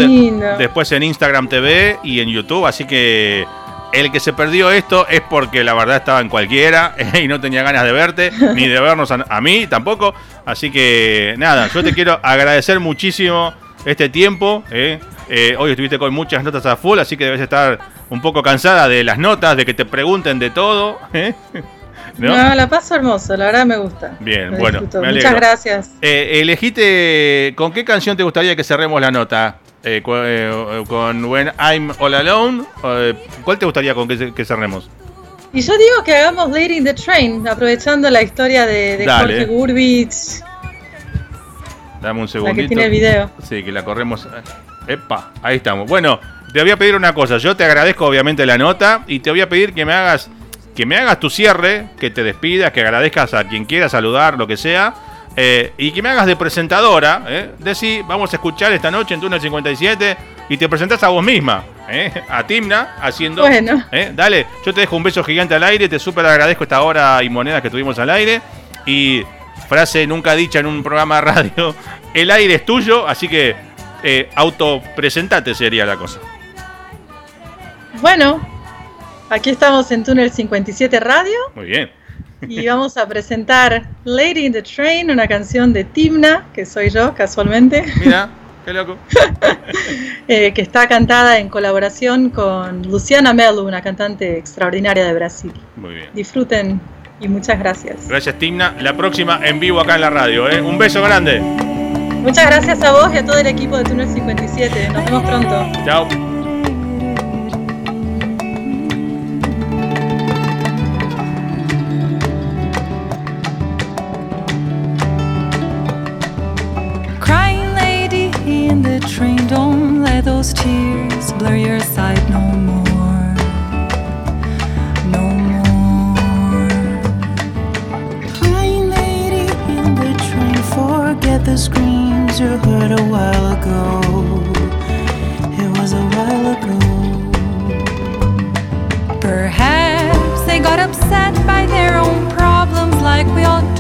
después en Instagram TV y en YouTube. Así que el que se perdió esto es porque la verdad estaba en cualquiera y no tenía ganas de verte, ni de vernos a, mí tampoco. Así que nada, yo te quiero agradecer muchísimo este tiempo. ¿eh? Eh, hoy estuviste con muchas notas a full, así que debes estar un poco cansada de las notas, de que te pregunten de todo. ¿eh? ¿No? la paso hermoso, la verdad me gusta. Bien, bueno. Muchas gracias. Eh, elegiste, ¿con qué canción te gustaría que cerremos la nota? Eh, eh, con, When I'm All Alone. ¿Cuál te gustaría con que, cerremos? Y yo digo que hagamos Leading the Train, aprovechando la historia de, Jorge Gurbich. Dame un segundito. La que tiene el video. Sí, que la corremos. Epa, ahí estamos. Bueno, te voy a pedir una cosa. Yo te agradezco obviamente la nota y te voy a pedir que me hagas que me hagas tu cierre, que te despidas, que agradezcas a quien quiera saludar, lo que sea. Eh, y que me hagas de presentadora, ¿eh? Decir, vamos a escuchar esta noche en Túnel 57 y te presentás a vos misma, ¿eh? a Timna, haciendo. Bueno. ¿eh? Dale, yo te dejo un beso gigante al aire, te súper agradezco esta hora y monedas que tuvimos al aire. Y frase nunca dicha en un programa de radio: el aire es tuyo, así que autopresentate sería la cosa. Bueno, Aquí estamos en Túnel 57 Radio. Muy bien. Y vamos a presentar Lady in the Train, una canción de Timna, que soy yo casualmente. Mira, qué loco. Eh, que está cantada en colaboración con Luciana Melu, una cantante extraordinaria de Brasil. Muy bien. Disfruten y muchas gracias. Gracias, Timna. La próxima en vivo acá en la radio. ¿eh? Un beso grande. Muchas gracias a vos y a todo el equipo de Túnel 57. Nos vemos pronto. Chao. those tears blur your sight no more. No more. Crying lady in the train, forget the you heard a while ago. It was a while ago. Perhaps they got upset by their own problems like we all do.